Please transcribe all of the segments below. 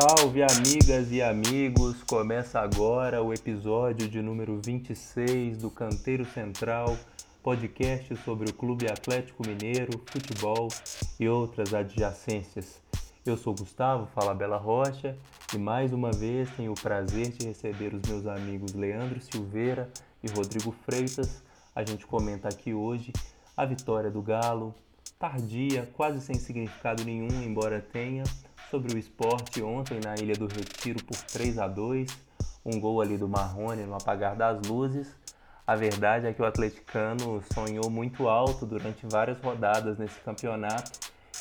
Salve amigas e amigos! Começa agora o episódio de número 26 do Canteiro Central, podcast sobre o Clube Atlético Mineiro, futebol e outras adjacências. Eu sou Gustavo Falabella Rocha e mais uma vez tenho o prazer de receber os meus amigos Leandro Silveira e Rodrigo Freitas. A gente comenta aqui hoje a vitória do Galo, tardia, quase sem significado nenhum, embora tenha, sobre o esporte ontem na Ilha do Retiro por 3 a 2 um gol ali do Marrone no apagar das luzes. A verdade é que o atleticano sonhou muito alto durante várias rodadas nesse campeonato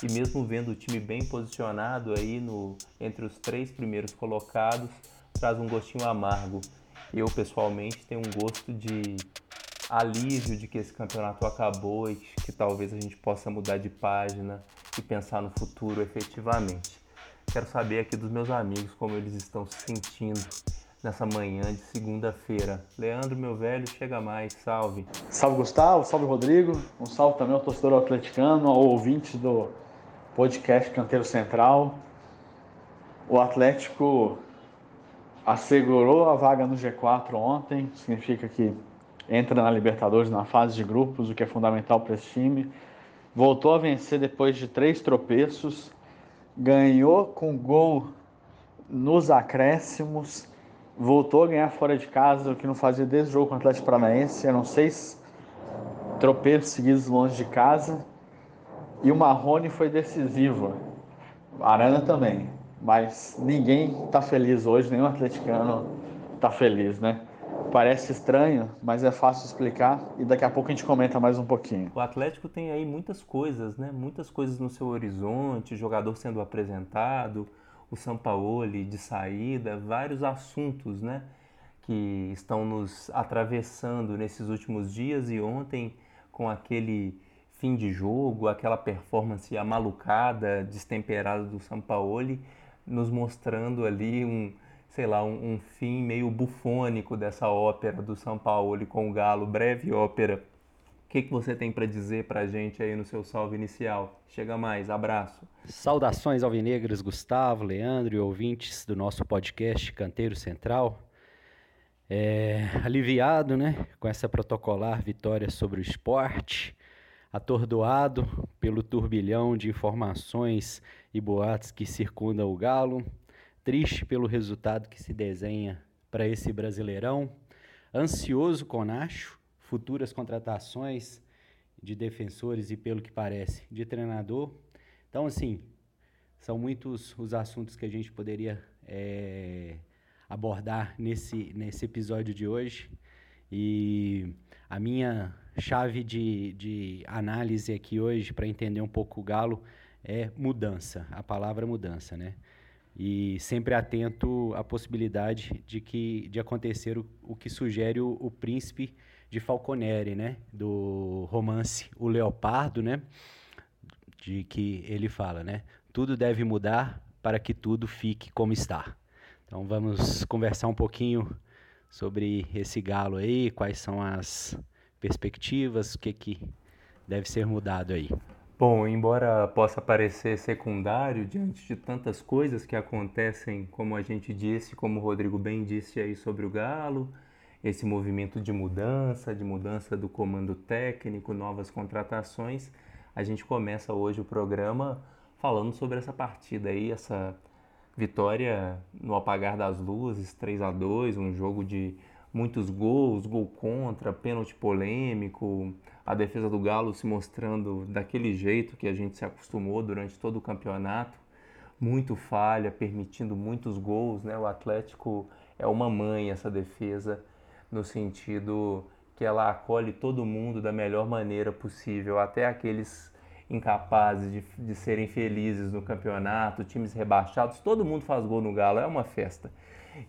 e mesmo vendo o time bem posicionado aí no, entre os três primeiros colocados, traz um gostinho amargo. Eu pessoalmente tenho um gosto de alívio de que esse campeonato acabou e que talvez a gente possa mudar de página e pensar no futuro efetivamente. Quero saber aqui dos meus amigos como eles estão se sentindo nessa manhã de segunda-feira. Leandro, meu velho, chega mais, salve. Salve Gustavo, salve Rodrigo, um salve também ao torcedor atleticano, ao ouvinte do podcast Canteiro Central. O Atlético assegurou a vaga no G4 ontem, significa que entra na Libertadores na fase de grupos, o que é fundamental para esse time. Voltou a vencer depois de três tropeços ganhou com gol nos acréscimos, voltou a ganhar fora de casa, o que não fazia desde o jogo com o Atlético Paranaense, eram seis tropeços seguidos longe de casa, e o Marrone foi decisivo, Arana também, mas ninguém está feliz hoje, nenhum atleticano está feliz, né? Parece estranho, mas é fácil explicar e daqui a pouco a gente comenta mais um pouquinho. O Atlético tem aí muitas coisas, né? Muitas coisas no seu horizonte, jogador sendo apresentado, o Sampaoli de saída, vários assuntos, né? Que estão nos atravessando nesses últimos dias e ontem com aquele fim de jogo, aquela performance amalucada, destemperada do Sampaoli, nos mostrando ali um sei lá, um, um, fim meio bufônico dessa ópera do São Paulo com o Galo, breve ópera. O que, que você tem para dizer para a gente aí no seu salve inicial? Chega mais, abraço. Saudações alvinegras, Gustavo, Leandro e ouvintes do nosso podcast Canteiro Central. É, aliviado, né, com essa protocolar vitória sobre o esporte, atordoado pelo turbilhão de informações e boatos que circundam o Galo, triste pelo resultado que se desenha para esse Brasileirão, ansioso com Nacho, futuras contratações de defensores e, pelo que parece, de treinador. Então, assim, são muitos os assuntos que a gente poderia é, abordar nesse, nesse episódio de hoje. E a minha chave de, de análise aqui hoje, para entender um pouco o Galo, é mudança, a palavra mudança, né? E sempre atento à possibilidade de que de acontecer o, o que sugere o, o, príncipe de Falconeri, né, do romance O Leopardo, né, de que ele fala, né, tudo deve mudar para que tudo fique como está. Então vamos conversar um pouquinho sobre esse galo aí, quais são as perspectivas, o que que deve ser mudado aí. Bom, embora possa parecer secundário diante de tantas coisas que acontecem, como a gente disse, como o Rodrigo bem disse aí sobre o Galo, esse movimento de mudança, de mudança do comando técnico, novas contratações, a gente começa hoje o programa falando sobre essa partida aí, essa vitória no apagar das luzes, 3 a 2, um jogo de muitos gols, gol contra, pênalti polêmico, a defesa do Galo se mostrando daquele jeito que a gente se acostumou durante todo o campeonato, muito falha, permitindo muitos gols, né? O Atlético é uma mãe essa defesa no sentido que ela acolhe todo mundo da melhor maneira possível, até aqueles incapazes de, de serem felizes no campeonato, times rebaixados, todo mundo faz gol no Galo, é uma festa.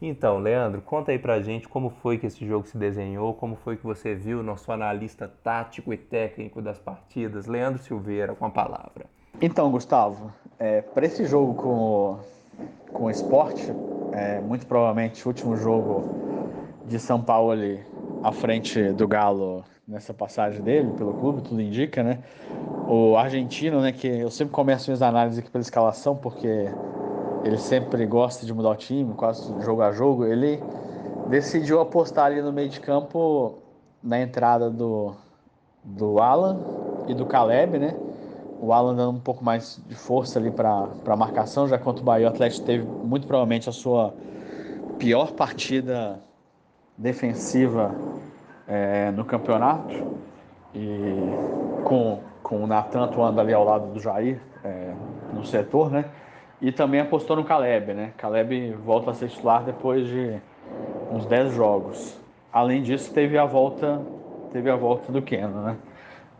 Então, Leandro, conta aí pra gente como foi que esse jogo se desenhou, como foi que você viu, nosso analista tático e técnico das partidas, Leandro Silveira, com a palavra. Então, Gustavo, é, para esse jogo com o, com o esporte, é, muito provavelmente o último jogo de São Paulo ali à frente do Galo nessa passagem dele pelo clube, tudo indica, né? O argentino, né, que eu sempre começo minhas análises aqui pela escalação, porque ele sempre gosta de mudar o time, quase jogo a jogo, ele decidiu apostar ali no meio de campo na entrada do, do Alan e do Caleb, né? O Alan dando um pouco mais de força ali para a marcação, já contra o Bahia, o Atlético teve muito provavelmente a sua pior partida defensiva é, no campeonato e com, com o Natan atuando ali ao lado do Jair é, no setor, né? E também apostou no Caleb, né? Caleb volta a ser titular depois de uns 10 jogos. Além disso, teve a volta, teve a volta do Keno, né?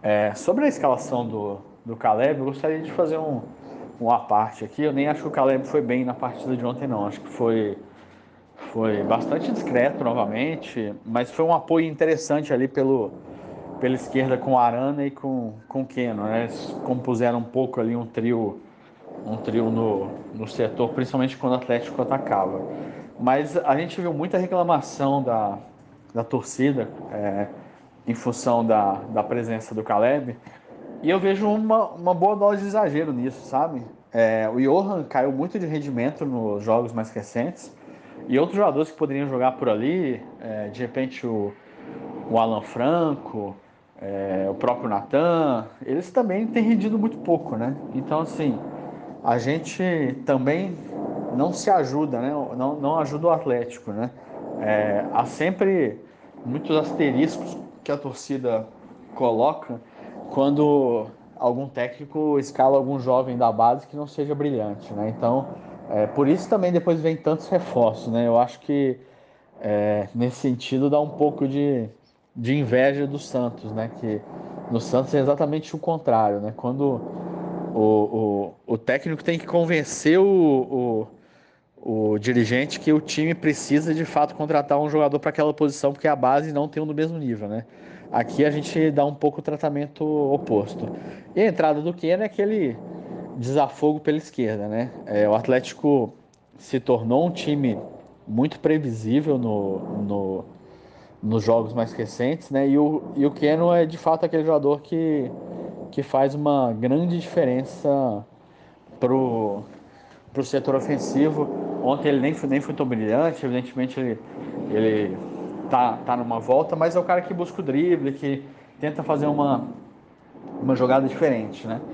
É, sobre a escalação do, do Caleb, eu gostaria de fazer um, um à parte aqui. Eu nem acho que o Caleb foi bem na partida de ontem, não. Acho que foi, foi bastante discreto novamente, mas foi um apoio interessante ali pelo, pela esquerda com Arana e com, com Keno. Né? Eles compuseram um pouco ali um trio, um trio no, no setor, principalmente quando o Atlético atacava. Mas a gente viu muita reclamação da, da torcida é, em função da, da presença do Caleb. E eu vejo uma, uma boa dose de exagero nisso, sabe? É, o Johan caiu muito de rendimento nos jogos mais recentes. E outros jogadores que poderiam jogar por ali, é, de repente o, o Alan Franco, é, o próprio Natan, eles também têm rendido muito pouco, né? Então, assim, a gente também não se ajuda, né? Não, não ajuda o Atlético, né? É, há sempre muitos asteriscos que a torcida coloca quando algum técnico escala algum jovem da base que não seja brilhante, né? Então, é, por isso também depois vem tantos reforços, né? Eu acho que é, nesse sentido dá um pouco de, de inveja do Santos, né? Que no Santos é exatamente o contrário, né? Quando o, o, o técnico tem que convencer o, o, o dirigente que o time precisa de fato contratar um jogador para aquela posição, porque a base não tem um do mesmo nível, né? Aqui a gente dá um pouco o tratamento oposto. E a entrada do Keno é aquele desafogo pela esquerda, né? É, o Atlético se tornou um time muito previsível no, no, nos jogos mais recentes, né? E o, e o Keno é de fato aquele jogador que, que faz uma grande diferença pro, pro setor ofensivo. Ontem ele nem foi, nem foi tão brilhante, evidentemente ele, ele tá, tá numa volta, mas é o cara que busca o drible, que tenta fazer uma, uma jogada diferente, né?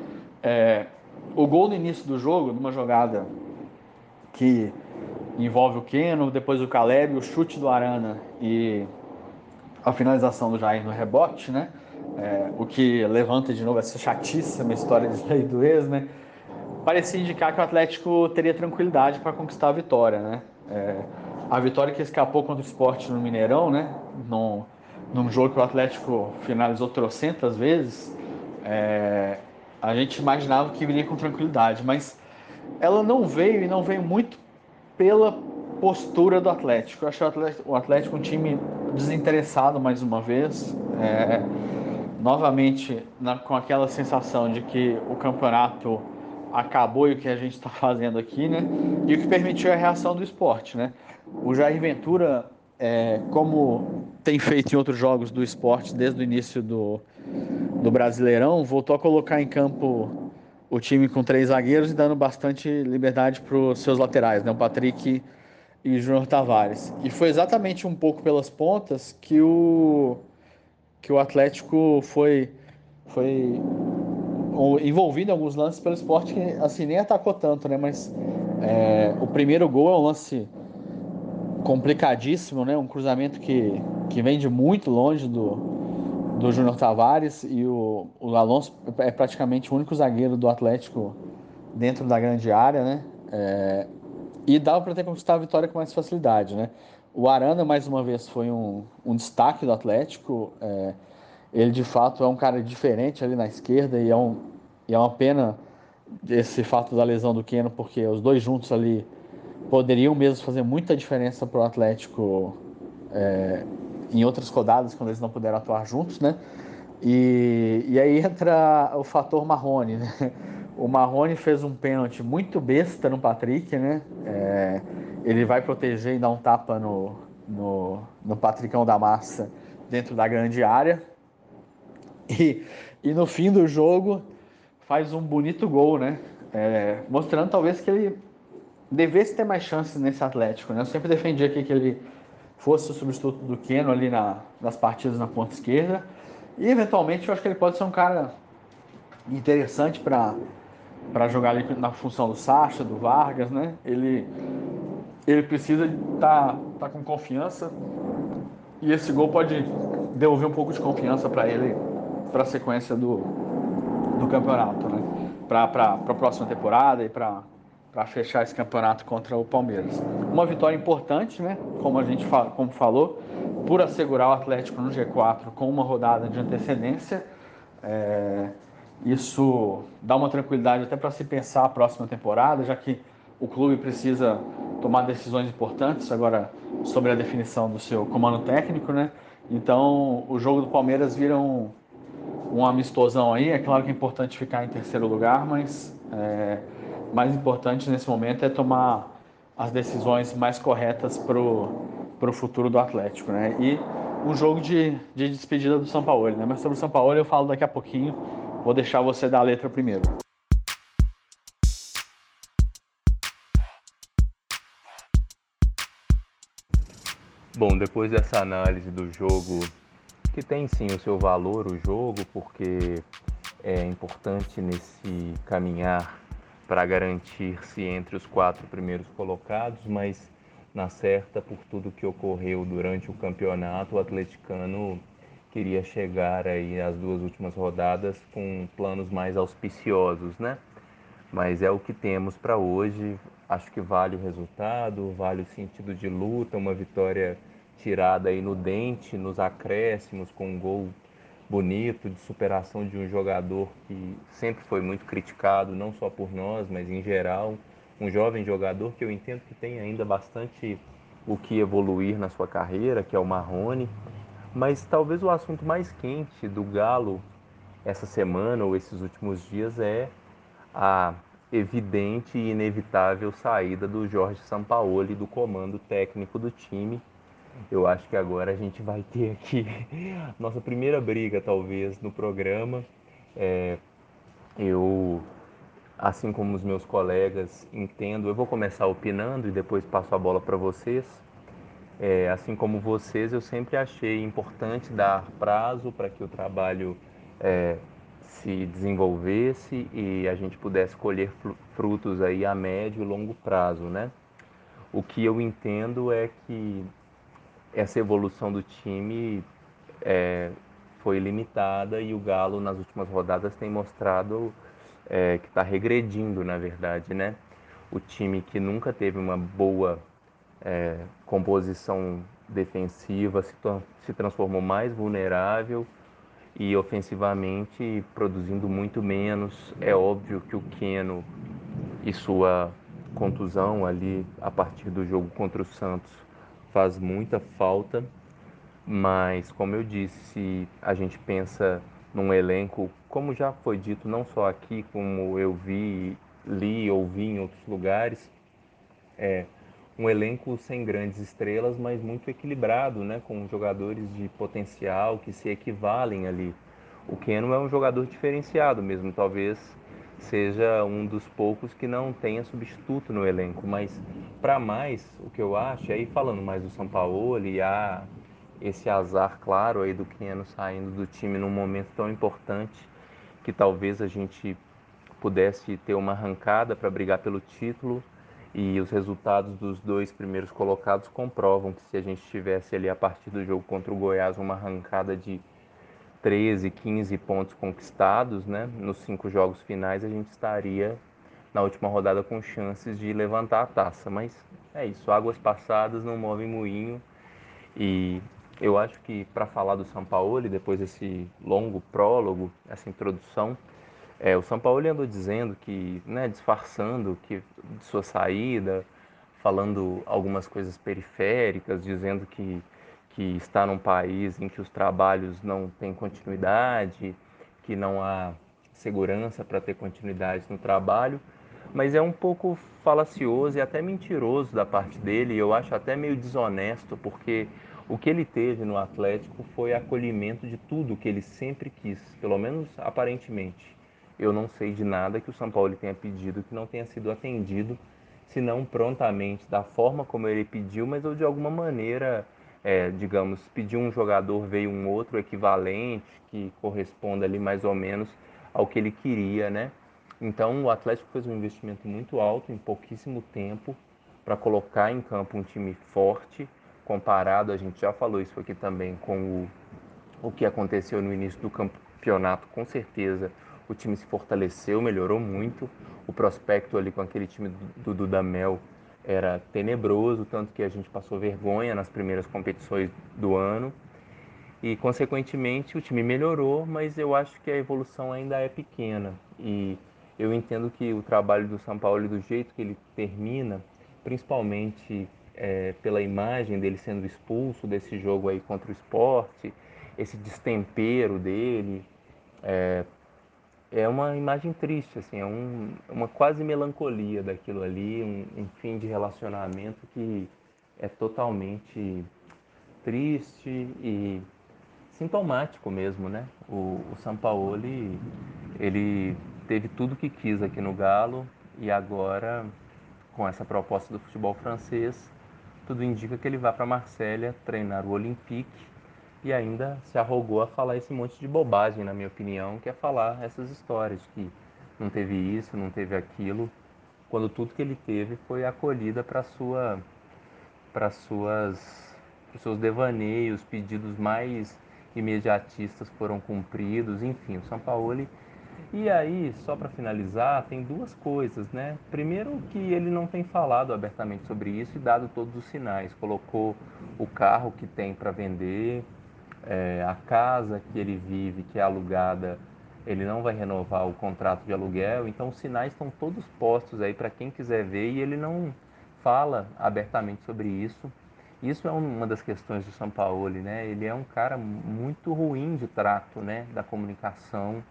É, o gol no início do jogo, numa jogada que envolve o Keno, depois o Caleb, o chute do Arana e a finalização do Jair no rebote, né? É, o que levanta de novo essa chatíssima história de lei do ex, né? Parecia indicar que o Atlético teria tranquilidade para conquistar a vitória, né? É, a vitória que escapou contra o esporte no Mineirão, né? Num, num jogo que o Atlético finalizou trocentas vezes, é, a gente imaginava que viria com tranquilidade, mas ela não veio e não veio muito pela postura do Atlético. Eu acho o Atlético, o Atlético um time desinteressado mais uma vez. É, novamente na, com aquela sensação de que o campeonato acabou e o que a gente está fazendo aqui, né? E o que permitiu a reação do esporte, né? O Jair Ventura, é, como tem feito em outros jogos do esporte desde o início do, do Brasileirão, voltou a colocar em campo o time com três zagueiros e dando bastante liberdade para os seus laterais, né? O Patrick e o Júnior Tavares. E foi exatamente um pouco pelas pontas que o, que o Atlético foi, foi envolvido em alguns lances pelo esporte que assim nem atacou tanto, né? Mas é, o primeiro gol é um lance complicadíssimo, né? Um cruzamento que, que vem de muito longe do, do Júnior Tavares e o, o Alonso é praticamente o único zagueiro do Atlético dentro da grande área, né? É, e dava para ter conquistado a vitória com mais facilidade, né? O Arana, mais uma vez, foi um, um destaque do Atlético. É, ele, de fato, é um cara diferente ali na esquerda e é, um, e é uma pena esse fato da lesão do Keno, porque os dois juntos ali poderiam mesmo fazer muita diferença para o Atlético é, em outras rodadas, quando eles não puderam atuar juntos, né? E, e aí entra o fator Marrone, né? O Marrone fez um pênalti muito besta no Patrick, né? É, ele vai proteger e dar um tapa no, no, no Patricão da Massa dentro da grande área. E, e no fim do jogo faz um bonito gol, né? É, mostrando talvez que ele devesse ter mais chances nesse Atlético. Né? Eu sempre defendi aqui que ele fosse o substituto do Keno ali na, nas partidas na ponta esquerda. E eventualmente eu acho que ele pode ser um cara interessante para jogar ali na função do Sacha, do Vargas, né? Ele ele precisa estar tá, tá com confiança e esse gol pode devolver um pouco de confiança para ele para a sequência do, do campeonato, né? Para a próxima temporada e para fechar esse campeonato contra o Palmeiras. Uma vitória importante, né? Como a gente como falou, por assegurar o Atlético no G4 com uma rodada de antecedência. É, isso dá uma tranquilidade até para se pensar a próxima temporada, já que o clube precisa tomar decisões importantes agora sobre a definição do seu comando técnico, né? Então, o jogo do Palmeiras vira um, um amistosão aí. É claro que é importante ficar em terceiro lugar, mas é, mais importante nesse momento é tomar as decisões mais corretas para o futuro do Atlético, né? E um jogo de, de despedida do São Paulo, né? Mas sobre o São Paulo eu falo daqui a pouquinho. Vou deixar você dar a letra primeiro. Bom, depois dessa análise do jogo, que tem sim o seu valor, o jogo, porque é importante nesse caminhar para garantir-se entre os quatro primeiros colocados, mas na certa, por tudo que ocorreu durante o campeonato, o atleticano queria chegar aí às duas últimas rodadas com planos mais auspiciosos, né? Mas é o que temos para hoje. Acho que vale o resultado, vale o sentido de luta, uma vitória tirada aí no dente, nos acréscimos, com um gol bonito de superação de um jogador que sempre foi muito criticado, não só por nós, mas em geral, um jovem jogador que eu entendo que tem ainda bastante o que evoluir na sua carreira, que é o Marrone. Mas talvez o assunto mais quente do Galo essa semana ou esses últimos dias é a evidente e inevitável saída do Jorge Sampaoli do comando técnico do time eu acho que agora a gente vai ter aqui nossa primeira briga, talvez, no programa. É, eu, assim como os meus colegas, entendo. Eu vou começar opinando e depois passo a bola para vocês. É, assim como vocês, eu sempre achei importante dar prazo para que o trabalho é, se desenvolvesse e a gente pudesse colher frutos aí a médio e longo prazo, né? O que eu entendo é que essa evolução do time é, foi limitada e o Galo nas últimas rodadas tem mostrado é, que está regredindo, na verdade, né? O time que nunca teve uma boa é, composição defensiva se, se transformou mais vulnerável e ofensivamente produzindo muito menos. É óbvio que o Keno e sua contusão ali a partir do jogo contra o Santos faz muita falta, mas como eu disse, a gente pensa num elenco, como já foi dito não só aqui, como eu vi, li, ouvi em outros lugares, é um elenco sem grandes estrelas, mas muito equilibrado, né, com jogadores de potencial que se equivalem ali. O Keno é um jogador diferenciado mesmo, talvez seja um dos poucos que não tenha substituto no elenco. Mas para mais, o que eu acho, aí falando mais do São Paulo, e há esse azar claro aí do Queno saindo do time num momento tão importante que talvez a gente pudesse ter uma arrancada para brigar pelo título e os resultados dos dois primeiros colocados comprovam que se a gente tivesse ali a partir do jogo contra o Goiás uma arrancada de 13, 15 pontos conquistados, né? Nos cinco jogos finais a gente estaria na última rodada com chances de levantar a taça, mas é isso, águas passadas não movem moinho e eu acho que para falar do São Paulo depois desse longo prólogo, essa introdução, é, o São Paulo andou dizendo que, né, disfarçando que de sua saída, falando algumas coisas periféricas, dizendo que que está num país em que os trabalhos não têm continuidade, que não há segurança para ter continuidade no trabalho, mas é um pouco falacioso e até mentiroso da parte dele, eu acho até meio desonesto, porque o que ele teve no Atlético foi acolhimento de tudo que ele sempre quis, pelo menos aparentemente. Eu não sei de nada que o São Paulo tenha pedido que não tenha sido atendido se não prontamente, da forma como ele pediu, mas ou de alguma maneira, é, digamos, pediu um jogador, veio um outro equivalente que corresponda ali mais ou menos ao que ele queria, né? Então o Atlético fez um investimento muito alto em pouquíssimo tempo para colocar em campo um time forte, comparado, a gente já falou isso aqui também, com o, o que aconteceu no início do campeonato, com certeza o time se fortaleceu, melhorou muito. O prospecto ali com aquele time do Dudamel era tenebroso, tanto que a gente passou vergonha nas primeiras competições do ano. E, consequentemente, o time melhorou, mas eu acho que a evolução ainda é pequena. E eu entendo que o trabalho do São Paulo, do jeito que ele termina, principalmente é, pela imagem dele sendo expulso desse jogo aí contra o esporte, esse destempero dele, é, é uma imagem triste, assim, é um, uma quase melancolia daquilo ali, um, um, fim de relacionamento que é totalmente triste e sintomático mesmo, né? O, o Sampaoli, ele teve tudo que quis aqui no Galo e agora, com essa proposta do futebol francês, tudo indica que ele vai para Marsella treinar o Olympique e ainda se arrogou a falar esse monte de bobagem, na minha opinião, que é falar essas histórias que não teve isso, não teve aquilo, quando tudo que ele teve foi acolhida para sua para suas os seus devaneios, pedidos mais imediatistas foram cumpridos, enfim, o São Paulo e aí, só para finalizar, tem duas coisas, né? Primeiro que ele não tem falado abertamente sobre isso e dado todos os sinais. Colocou o carro que tem para vender, é, a casa que ele vive, que é alugada, ele não vai renovar o contrato de aluguel. Então, os sinais estão todos postos aí para quem quiser ver e ele não fala abertamente sobre isso. Isso é uma das questões do São Paulo, né? Ele é um cara muito ruim de trato, né? Da comunicação,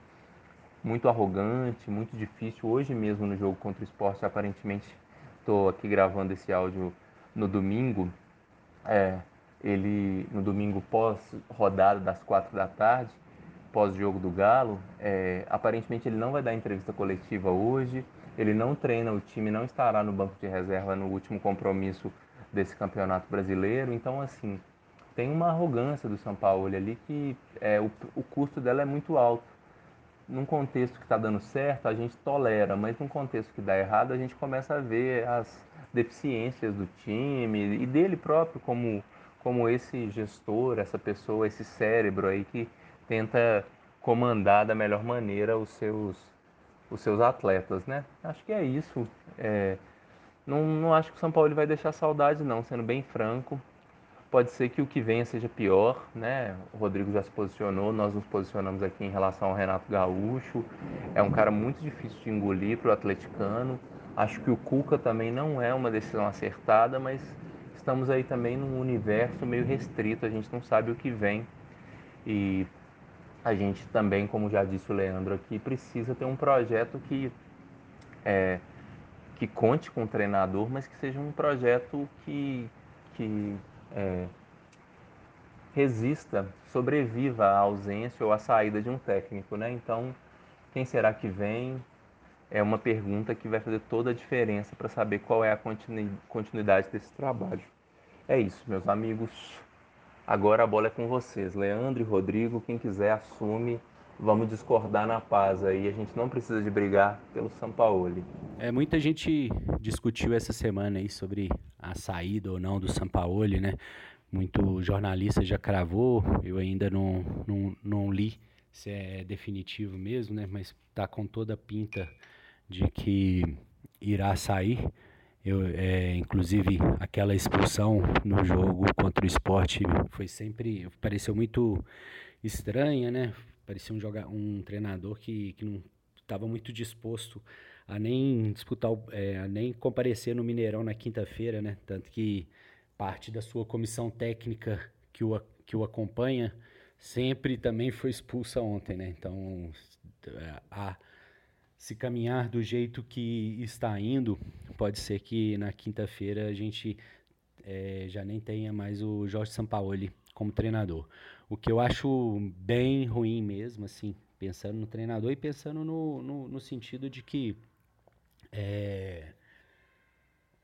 muito arrogante, muito difícil. Hoje mesmo no jogo contra o esporte, aparentemente, estou aqui gravando esse áudio no domingo. É, ele no domingo pós rodada das quatro da tarde, pós jogo do Galo, é, aparentemente ele não vai dar entrevista coletiva hoje. Ele não treina o time, não estará no banco de reserva no último compromisso desse campeonato brasileiro. Então, assim, tem uma arrogância do São Paulo ali que é, o, o custo dela é muito alto. Num contexto que está dando certo, a gente tolera, mas num contexto que dá errado, a gente começa a ver as deficiências do time e dele próprio como como esse gestor, essa pessoa, esse cérebro aí que tenta comandar da melhor maneira os seus, os seus atletas, né? Acho que é isso. É, não, não acho que o São Paulo vai deixar saudade, não, sendo bem franco. Pode ser que o que venha seja pior, né? O Rodrigo já se posicionou, nós nos posicionamos aqui em relação ao Renato Gaúcho. É um cara muito difícil de engolir para o atleticano. Acho que o Cuca também não é uma decisão acertada, mas estamos aí também num universo meio restrito, a gente não sabe o que vem. E a gente também, como já disse o Leandro aqui, precisa ter um projeto que, é, que conte com o treinador, mas que seja um projeto que, que é, resista, sobreviva à ausência ou à saída de um técnico. Né? Então, quem será que vem? É uma pergunta que vai fazer toda a diferença para saber qual é a continuidade desse trabalho. É isso, meus amigos. Agora a bola é com vocês. Leandro e Rodrigo, quem quiser assume. Vamos discordar na paz aí. A gente não precisa de brigar pelo Sampaoli. É, muita gente discutiu essa semana aí sobre a saída ou não do Sampaoli, né? Muito jornalista já cravou. Eu ainda não, não, não li se é definitivo mesmo, né? Mas tá com toda a pinta de que irá sair. Eu, é, inclusive, aquela expulsão no jogo contra o esporte foi sempre. pareceu muito estranha, né? Parecia um, joga, um treinador que, que não estava muito disposto a nem disputar, é, a nem comparecer no Mineirão na quinta-feira, né? Tanto que parte da sua comissão técnica que o, que o acompanha sempre também foi expulsa ontem, né? Então, a se caminhar do jeito que está indo, pode ser que na quinta-feira a gente é, já nem tenha mais o Jorge Sampaoli como treinador. O que eu acho bem ruim mesmo, assim, pensando no treinador e pensando no, no, no sentido de que é,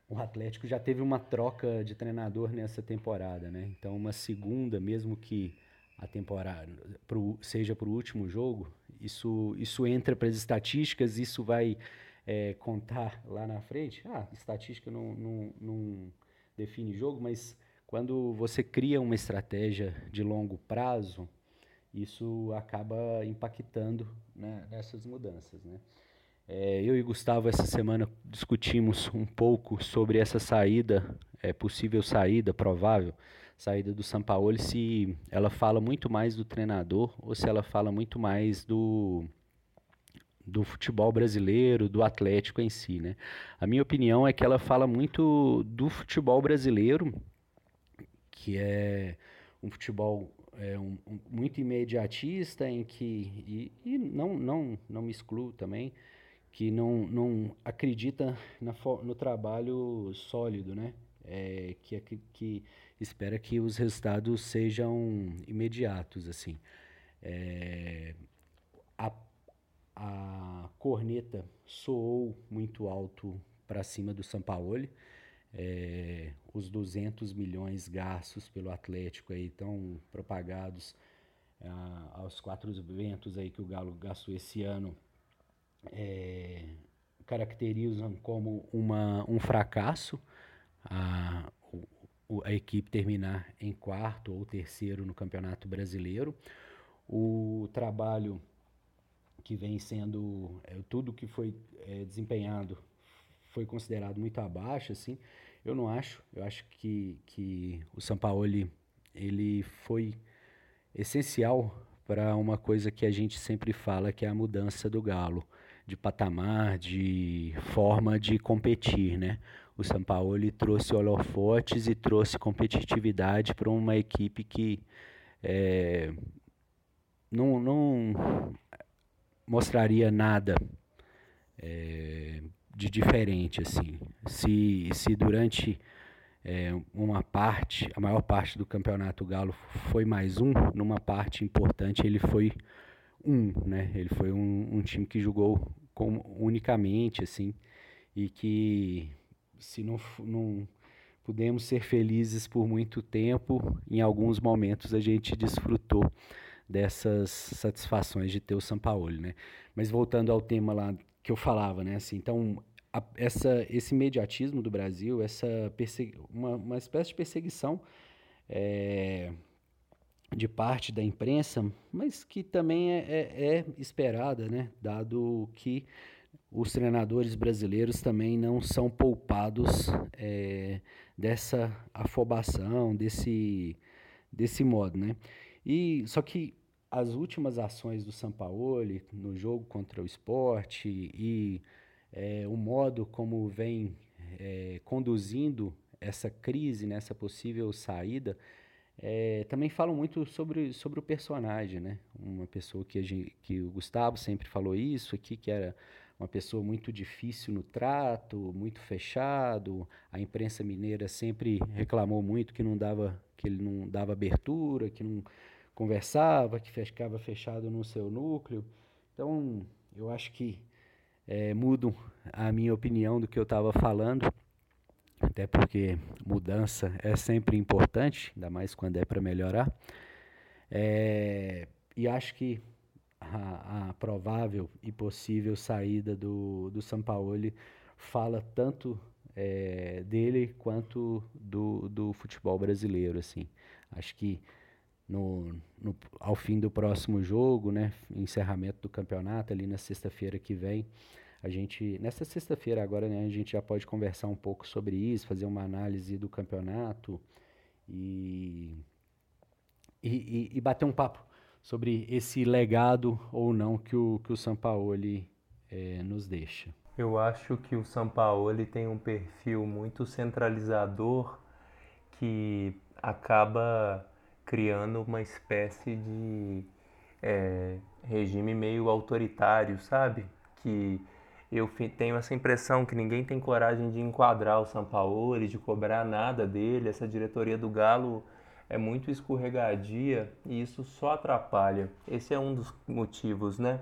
o Atlético já teve uma troca de treinador nessa temporada, né? Então, uma segunda, mesmo que a temporada pro, seja para o último jogo, isso, isso entra para as estatísticas, isso vai é, contar lá na frente. Ah, estatística não, não, não define jogo, mas quando você cria uma estratégia de longo prazo, isso acaba impactando né, nessas mudanças. Né? É, eu e Gustavo, essa semana, discutimos um pouco sobre essa saída, é, possível saída, provável saída do Sampaoli, se ela fala muito mais do treinador ou se ela fala muito mais do, do futebol brasileiro, do Atlético em si. Né? A minha opinião é que ela fala muito do futebol brasileiro, que é um futebol é um, um, muito imediatista em que e, e, não não não me excluo também que não não acredita na, no trabalho sólido né é, que, que espera que os resultados sejam imediatos assim. É, a, a corneta soou muito alto para cima do Sampaoli é, os 200 milhões gastos pelo Atlético aí estão propagados ah, aos quatro ventos aí que o Galo gastou esse ano é, caracterizam como uma, um fracasso. A, a equipe terminar em quarto ou terceiro no Campeonato Brasileiro. O trabalho que vem sendo é, tudo que foi é, desempenhado foi considerado muito abaixo, assim. Eu não acho. Eu acho que, que o Sampaoli ele foi essencial para uma coisa que a gente sempre fala, que é a mudança do Galo, de patamar, de forma de competir, né? O Sampaoli trouxe holofotes e trouxe competitividade para uma equipe que é, não, não mostraria nada é, de diferente assim. Se, se durante é, uma parte, a maior parte do campeonato Galo foi mais um, numa parte importante ele foi um, né? Ele foi um, um time que jogou com, unicamente assim e que se não, não pudemos ser felizes por muito tempo, em alguns momentos a gente desfrutou dessas satisfações de ter o Sampaoli, né? Mas voltando ao tema lá que eu falava, né? Assim, então a, essa, esse imediatismo do Brasil, essa uma, uma espécie de perseguição é, de parte da imprensa, mas que também é, é, é, esperada, né? dado que os treinadores brasileiros também não são poupados é, dessa afobação, desse, desse modo. Né? E, só que as últimas ações do Sampaoli no jogo contra o esporte e é, o modo como vem é, conduzindo essa crise, nessa né, possível saída, é, também falam muito sobre, sobre o personagem, né? Uma pessoa que, gente, que o Gustavo sempre falou isso aqui, que era uma pessoa muito difícil no trato, muito fechado. A imprensa mineira sempre reclamou muito que não dava, que ele não dava abertura, que não conversava, que ficava fechado no seu núcleo. Então, eu acho que é, mudam a minha opinião do que eu estava falando, até porque mudança é sempre importante, ainda mais quando é para melhorar. É, e acho que a, a, provável e possível saída do, do Sampaoli fala tanto é, dele quanto do, do futebol brasileiro. Assim. Acho que no, no, ao fim do próximo jogo, né, encerramento do campeonato, ali na sexta-feira que vem, a gente, nessa sexta-feira agora, né, a gente já pode conversar um pouco sobre isso, fazer uma análise do campeonato e, e, e bater um papo sobre esse legado ou não que o, que o Sampaoli é, nos deixa. Eu acho que o Sampaoli tem um perfil muito centralizador que acaba criando uma espécie de é, regime meio autoritário, sabe? Que eu tenho essa impressão que ninguém tem coragem de enquadrar o Sampaoli, de cobrar nada dele. Essa diretoria do Galo é muito escorregadia e isso só atrapalha. Esse é um dos motivos, né?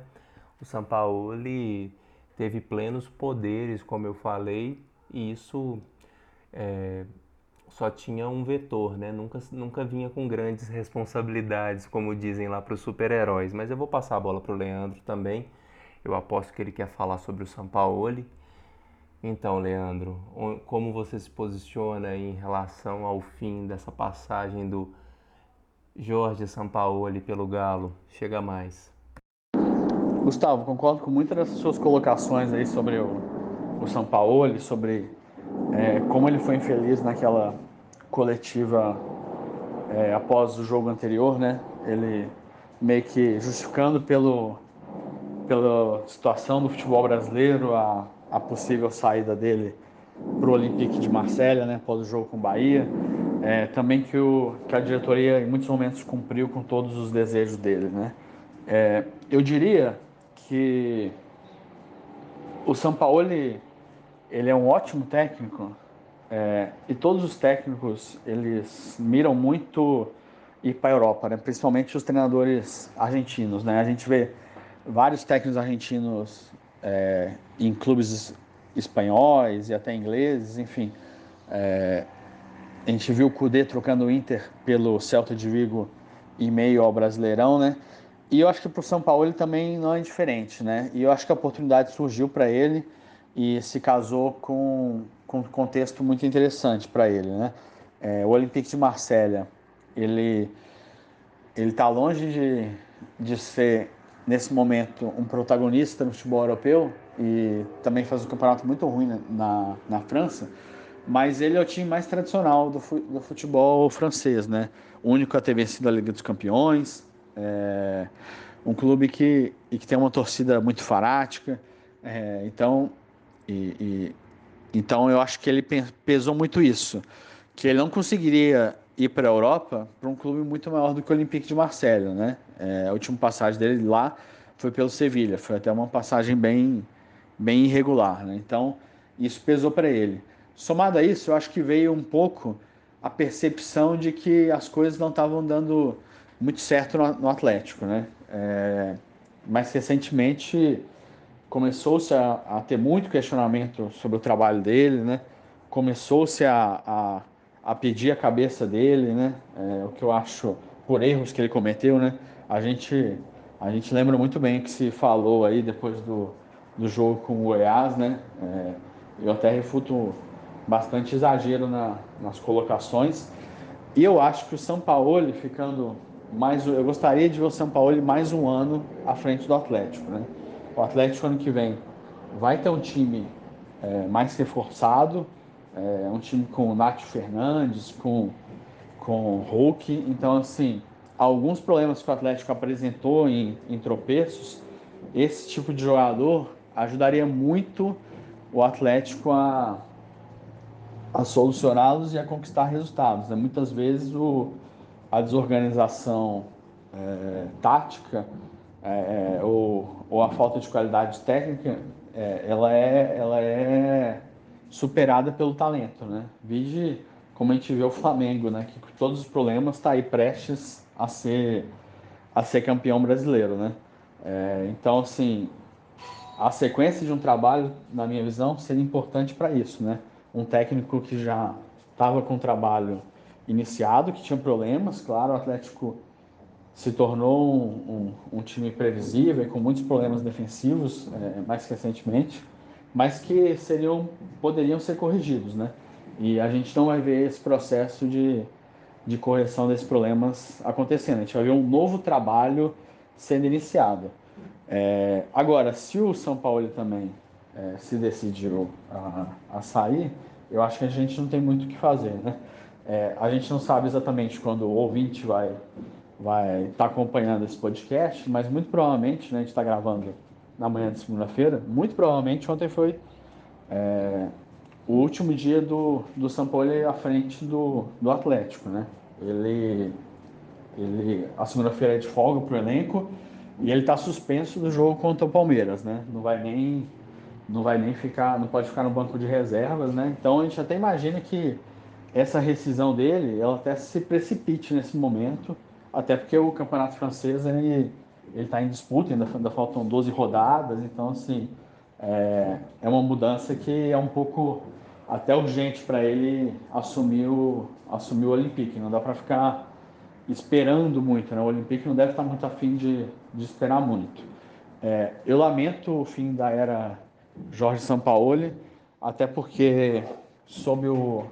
O Sampaoli teve plenos poderes, como eu falei, e isso é, só tinha um vetor, né? Nunca, nunca vinha com grandes responsabilidades, como dizem lá para os super-heróis. Mas eu vou passar a bola para o Leandro também. Eu aposto que ele quer falar sobre o Sampaoli. Então, Leandro, como você se posiciona em relação ao fim dessa passagem do Jorge Sampaoli pelo Galo? Chega mais. Gustavo, concordo com muitas das suas colocações aí sobre o, o Sampaoli, sobre é, como ele foi infeliz naquela coletiva é, após o jogo anterior, né? Ele meio que justificando pelo, pela situação do futebol brasileiro, a, a possível saída dele para o Olympique de Marselha, né? Após o jogo com o Bahia. É, também que, o, que a diretoria em muitos momentos cumpriu com todos os desejos dele, né? É, eu diria que o Sampaoli ele é um ótimo técnico é, e todos os técnicos eles miram muito ir para a Europa, né? principalmente os treinadores argentinos. Né? A gente vê vários técnicos argentinos é, em clubes espanhóis e até ingleses, enfim. É, a gente viu o Cudê trocando o Inter pelo Celta de Vigo em meio ao Brasileirão, né? E eu acho que para o São Paulo ele também não é diferente, né? E eu acho que a oportunidade surgiu para ele e se casou com, com um contexto muito interessante para ele, né? É, o Olympique de Marselha, ele ele está longe de, de ser nesse momento um protagonista no futebol europeu e também faz um campeonato muito ruim na, na França, mas ele é o time mais tradicional do, do futebol francês, né? O único a ter vencido a Liga dos Campeões, é, um clube que, que tem uma torcida muito fanática, é, então e, e, então eu acho que ele pesou muito isso, que ele não conseguiria ir para a Europa para um clube muito maior do que o Olympique de Marselha, né? É, a última passagem dele lá foi pelo Sevilha, foi até uma passagem bem, bem irregular, né? Então isso pesou para ele. Somado a isso, eu acho que veio um pouco a percepção de que as coisas não estavam dando muito certo no, no Atlético, né? É, mais recentemente começou-se a, a, ter muito questionamento sobre o trabalho dele, né? Começou-se a, a, a, pedir a cabeça dele, né? É, o que eu acho por erros que ele cometeu, né? A gente a gente lembra muito bem que se falou aí depois do, do jogo com o Goiás, né? É, eu até refuto bastante exagero na, nas colocações. E eu acho que o São Paulo ficando mais eu gostaria de ver o São Paulo mais um ano à frente do Atlético, né? O Atlético ano que vem vai ter um time é, mais reforçado, é, um time com o Nath Fernandes, com, com o Hulk. Então, assim, alguns problemas que o Atlético apresentou em, em tropeços, esse tipo de jogador ajudaria muito o Atlético a, a solucioná-los e a conquistar resultados. Né? Muitas vezes o, a desorganização é, tática é, é, ou, ou, a falta de qualidade técnica, é, ela, é, ela é superada pelo talento, né? Vide como a gente vê o Flamengo, né? Que todos os problemas está aí prestes a ser, a ser campeão brasileiro, né? É, então, assim, a sequência de um trabalho, na minha visão, seria importante para isso, né? Um técnico que já estava com o trabalho iniciado, que tinha problemas, claro, o Atlético se tornou um, um, um, time previsível e com muitos problemas defensivos é, mais recentemente, mas que seriam poderiam ser corrigidos, né? E a gente não vai ver esse processo de, de correção desses problemas acontecendo. A gente vai ver um novo trabalho sendo iniciado. É, agora, se o São Paulo também é, se decidiu a, a, sair, eu acho que a gente não tem muito o que fazer, né? É, a gente não sabe exatamente quando o ouvinte vai vai estar tá acompanhando esse podcast, mas muito provavelmente, né, a gente está gravando na manhã de segunda-feira, muito provavelmente ontem foi é, o último dia do, do Sampoli à frente do, do Atlético, né? Ele, ele, a segunda-feira é de folga para o elenco e ele está suspenso do jogo contra o Palmeiras, né? Não vai nem não vai nem ficar, não pode ficar no banco de reservas, né? Então a gente até imagina que essa rescisão dele, ela até se precipite nesse momento até porque o campeonato francês ele está em disputa, ainda, ainda faltam 12 rodadas, então assim é, é uma mudança que é um pouco até urgente para ele assumir o, assumir o Olympique. Não dá para ficar esperando muito, né? O Olympique não deve estar muito afim de, de esperar muito. É, eu lamento o fim da era Jorge Sampaoli, até porque sob o,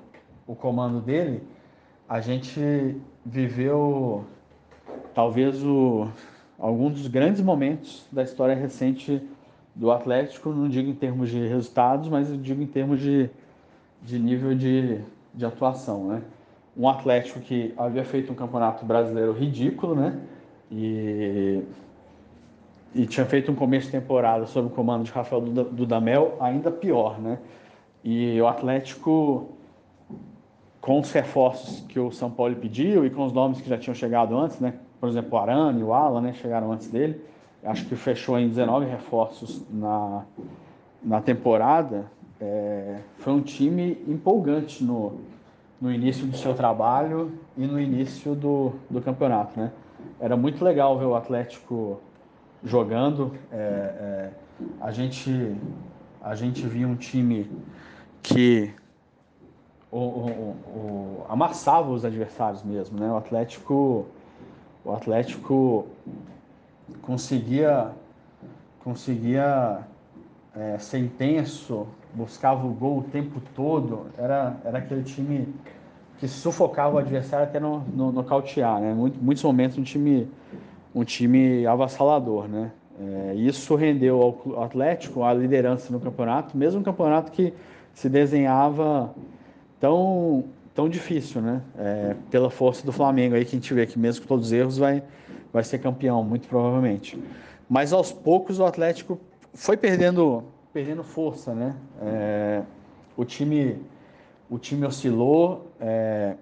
o comando dele, a gente viveu talvez o, alguns dos grandes momentos da história recente do Atlético, não digo em termos de resultados, mas digo em termos de, de nível de, de atuação, né? Um Atlético que havia feito um campeonato brasileiro ridículo, né? E, e tinha feito um começo de temporada sob o comando de Rafael Dudamel ainda pior, né? E o Atlético, com os reforços que o São Paulo pediu e com os nomes que já tinham chegado antes, né? Por exemplo, o Arana e o Alan, né? Chegaram antes dele acho que fechou em 19 reforços na, na temporada, é, foi um time empolgante no, no início do seu trabalho e no início do, do campeonato. Né? Era muito legal ver o Atlético jogando. É, é, a, gente, a gente via um time que o, o, o, amassava os adversários mesmo. Né? O Atlético, o Atlético conseguia, conseguia é, ser intenso, buscava o gol o tempo todo, era, era aquele time que sufocava o adversário até no, no, nocautear, né? Muito, muitos momentos um time, um time avassalador, né? É, isso rendeu ao Atlético a liderança no campeonato, mesmo um campeonato que se desenhava tão, tão difícil, né? É, pela força do Flamengo aí que a gente vê que mesmo com todos os erros vai, vai ser campeão, muito provavelmente. Mas aos poucos o Atlético foi perdendo, perdendo força, né? É, o time, o time oscilou, é,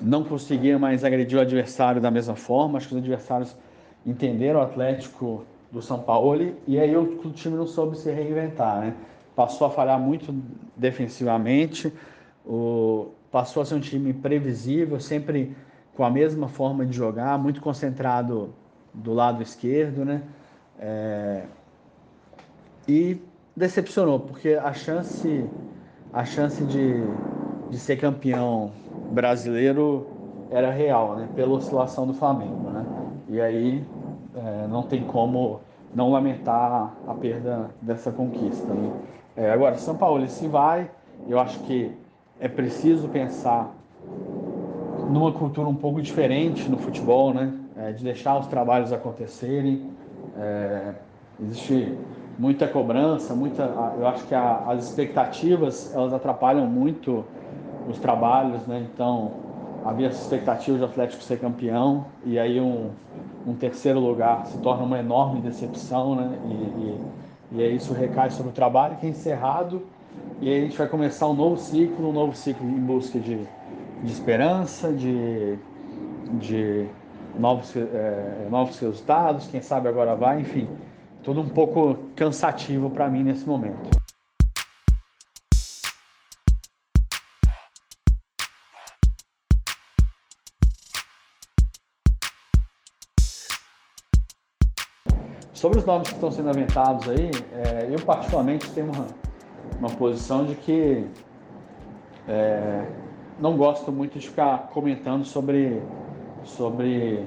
não conseguia mais agredir o adversário da mesma forma. Acho que os adversários entenderam o Atlético do São Paulo e aí o, o time não soube se reinventar, né? Passou a falhar muito defensivamente, o, passou a ser um time previsível, sempre com a mesma forma de jogar, muito concentrado do lado esquerdo, né? É... E decepcionou, porque a chance, a chance de, de ser campeão brasileiro era real, né? Pela oscilação do Flamengo, né? E aí é, não tem como não lamentar a perda dessa conquista. Né? É, agora, São Paulo se vai, eu acho que é preciso pensar numa cultura um pouco diferente no futebol, né? É, de deixar os trabalhos acontecerem. É, existe muita cobrança, muita. Eu acho que a, as expectativas elas atrapalham muito os trabalhos, né? Então havia essa expectativa de Atlético ser campeão e aí um, um terceiro lugar se torna uma enorme decepção, né? E, e, e isso recai sobre o trabalho que é encerrado e aí a gente vai começar um novo ciclo, um novo ciclo em busca de de esperança, de, de novos, é, novos resultados, quem sabe agora vai, enfim, tudo um pouco cansativo para mim nesse momento. Sobre os nomes que estão sendo aventados aí, é, eu particularmente tenho uma, uma posição de que é, não gosto muito de ficar comentando sobre, sobre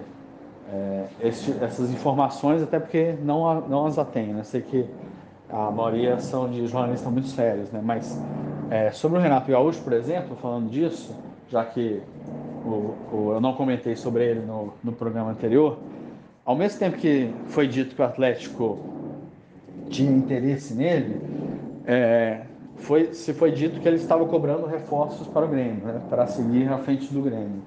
é, esse, essas informações, até porque não, não as atém. Né? Sei que a maioria são de jornalistas muito sérios, né? mas é, sobre o Renato Gaúcho, por exemplo, falando disso, já que o, o, eu não comentei sobre ele no, no programa anterior, ao mesmo tempo que foi dito que o Atlético tinha interesse nele, é, foi, se foi dito que ele estava cobrando reforços para o Grêmio, né, para seguir à frente do Grêmio.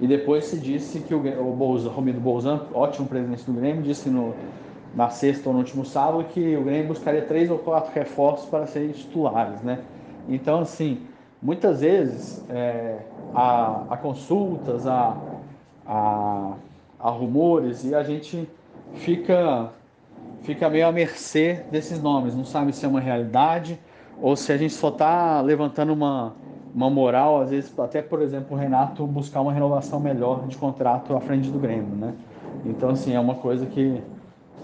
E depois se disse que o, o Bolzan, Romildo Bolzan, ótimo presidente do Grêmio, disse no, na sexta ou no último sábado que o Grêmio buscaria três ou quatro reforços para serem titulares, né? Então, assim, muitas vezes é, há, há, consultas, há, há, há rumores e a gente fica, fica meio à mercê desses nomes, não sabe se é uma realidade ou se a gente só está levantando uma, uma moral, às vezes até, por exemplo, o Renato buscar uma renovação melhor de contrato à frente do Grêmio, né? Então, assim, é uma coisa que,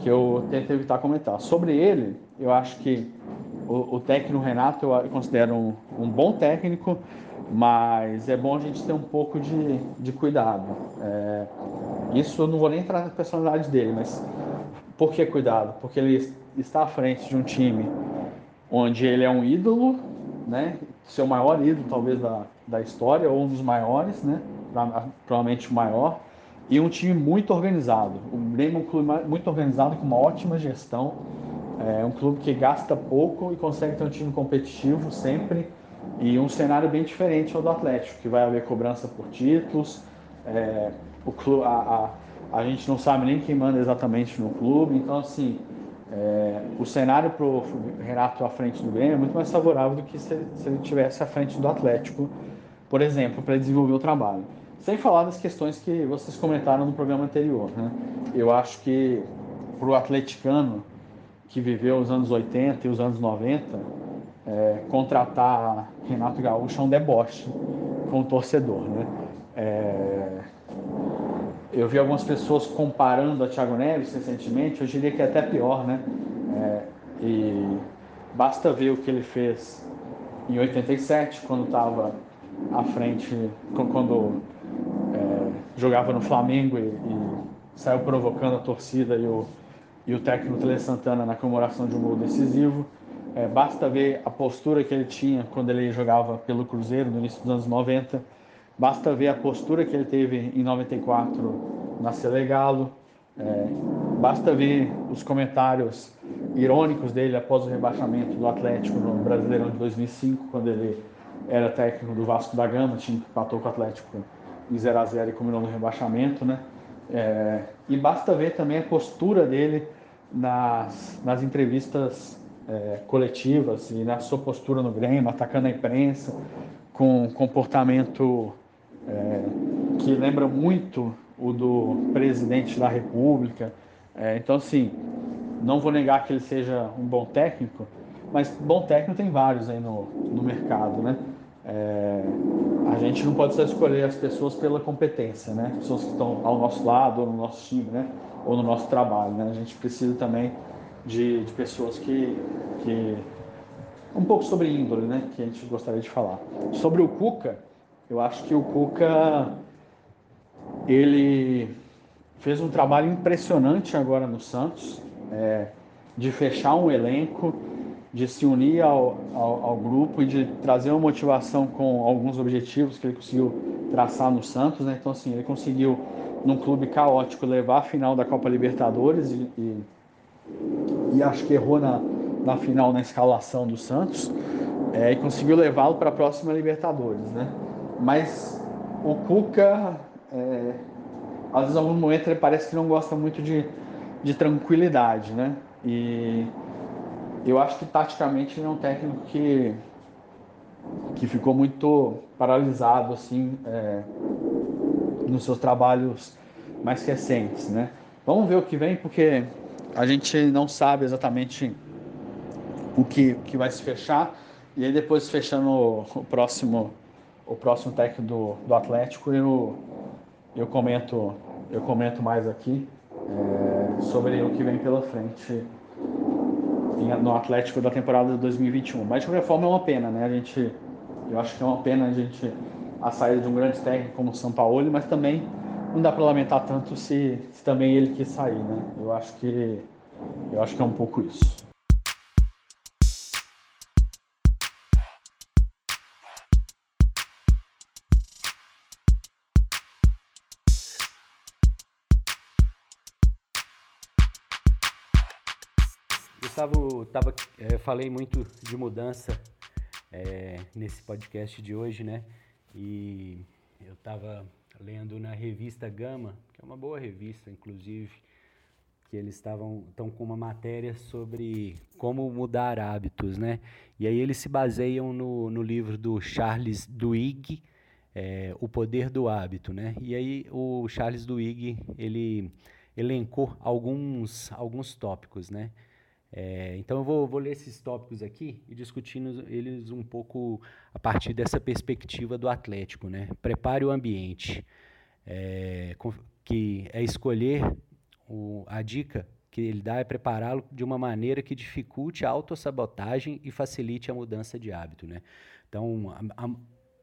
que eu tento evitar comentar. Sobre ele, eu acho que o, o técnico Renato eu considero um, um, bom técnico, mas é bom a gente ter um pouco de, de cuidado. É, isso eu não vou nem entrar na personalidade dele, mas por que cuidado? Porque ele está à frente de um time onde ele é um ídolo, né? Seu maior ídolo, talvez, da, da história, ou um dos maiores, né? Provavelmente o maior. E um time muito organizado. O Grêmio é um clube muito organizado, com uma ótima gestão. É um clube que gasta pouco e consegue ter um time competitivo sempre. E um cenário bem diferente ao do Atlético, que vai haver cobrança por títulos. É, o clube, a, a, a gente não sabe nem quem manda exatamente no clube. Então, assim, é, o cenário para o Renato à frente do Grêmio é muito mais favorável do que se, se ele tivesse à frente do Atlético, por exemplo, para desenvolver o trabalho. Sem falar das questões que vocês comentaram no programa anterior. Né? Eu acho que para o atleticano que viveu os anos 80 e os anos 90, é, contratar Renato Gaúcho é um deboche com o torcedor. Né? É, eu vi algumas pessoas comparando a Thiago Neves recentemente, eu diria que é até pior, né? É, e basta ver o que ele fez em 87, quando estava à frente, quando é, jogava no Flamengo e, e, saiu provocando a torcida e o, e o técnico Tele Santana na comemoração de um gol decisivo. É, basta ver a postura que ele tinha quando ele jogava pelo Cruzeiro no início dos anos 90 Basta ver a postura que ele teve em 94 na Selegalo. É, basta ver os comentários irônicos dele após o rebaixamento do Atlético no Brasileirão de 2005, quando ele era técnico do Vasco da Gama, time que empatou com o Atlético em 0 a 0 e combinou no rebaixamento, né? É, e basta ver também a postura dele nas, nas entrevistas é, coletivas e na sua postura no Grêmio, atacando a imprensa, com comportamento é, que lembra muito o do presidente da República. É, então, assim, não vou negar que ele seja um bom técnico, mas bom técnico tem vários aí no, no mercado, né? É, a gente não pode só escolher as pessoas pela competência, né? Pessoas que estão ao nosso lado, ou no nosso time, né? Ou no nosso trabalho, né? A gente precisa também de, de pessoas que, que... Um pouco sobre índole, né? Que a gente gostaria de falar. Sobre o Cuca, eu acho que o Cuca ele fez um trabalho impressionante agora no Santos, é, de fechar um elenco, de se unir ao, ao, ao, grupo e de trazer uma motivação com alguns objetivos que ele conseguiu traçar no Santos. Né? Então, assim, ele conseguiu, num clube caótico, levar a final da Copa Libertadores e, e, e acho que errou na, na final na escalação do Santos é, e conseguiu levá-lo para a próxima Libertadores. Né? Mas o Cuca, é, às vezes, em algum momento, ele parece que não gosta muito de, de tranquilidade, né? E eu acho que taticamente ele é um técnico que, que ficou muito paralisado, assim, é, nos seus trabalhos mais recentes, né? Vamos ver o que vem, porque a gente não sabe exatamente o que, o que vai se fechar. E aí depois fechando o, o próximo o próximo técnico do, do Atlético, eu, eu, comento, eu comento mais aqui é, sobre o que vem pela frente no Atlético da temporada de 2021. Mas de qualquer forma é uma pena, né? A gente, eu acho que é uma pena a gente a saída de um grande técnico como o São Paulo, mas também não dá para lamentar tanto se, se também ele quis sair, né? Eu acho que eu acho que é um pouco isso. Gustavo, tava, é, falei muito de mudança é, nesse podcast de hoje, né? E eu estava lendo na revista Gama, que é uma boa revista, inclusive, que eles estavam estão com uma matéria sobre como mudar hábitos, né? E aí eles se baseiam no, no livro do Charles Duhigg, é, O Poder do Hábito, né? E aí o Charles Duhigg, ele elencou alguns, alguns tópicos, né? É, então eu vou, vou, ler esses tópicos aqui e discutindo eles um pouco a partir dessa perspectiva do Atlético. Né? Prepare o ambiente, é, que é escolher o, a dica que ele dá é prepará-lo de uma maneira que dificulte a autossabotagem e facilite a mudança de hábito, né? Então, a, a,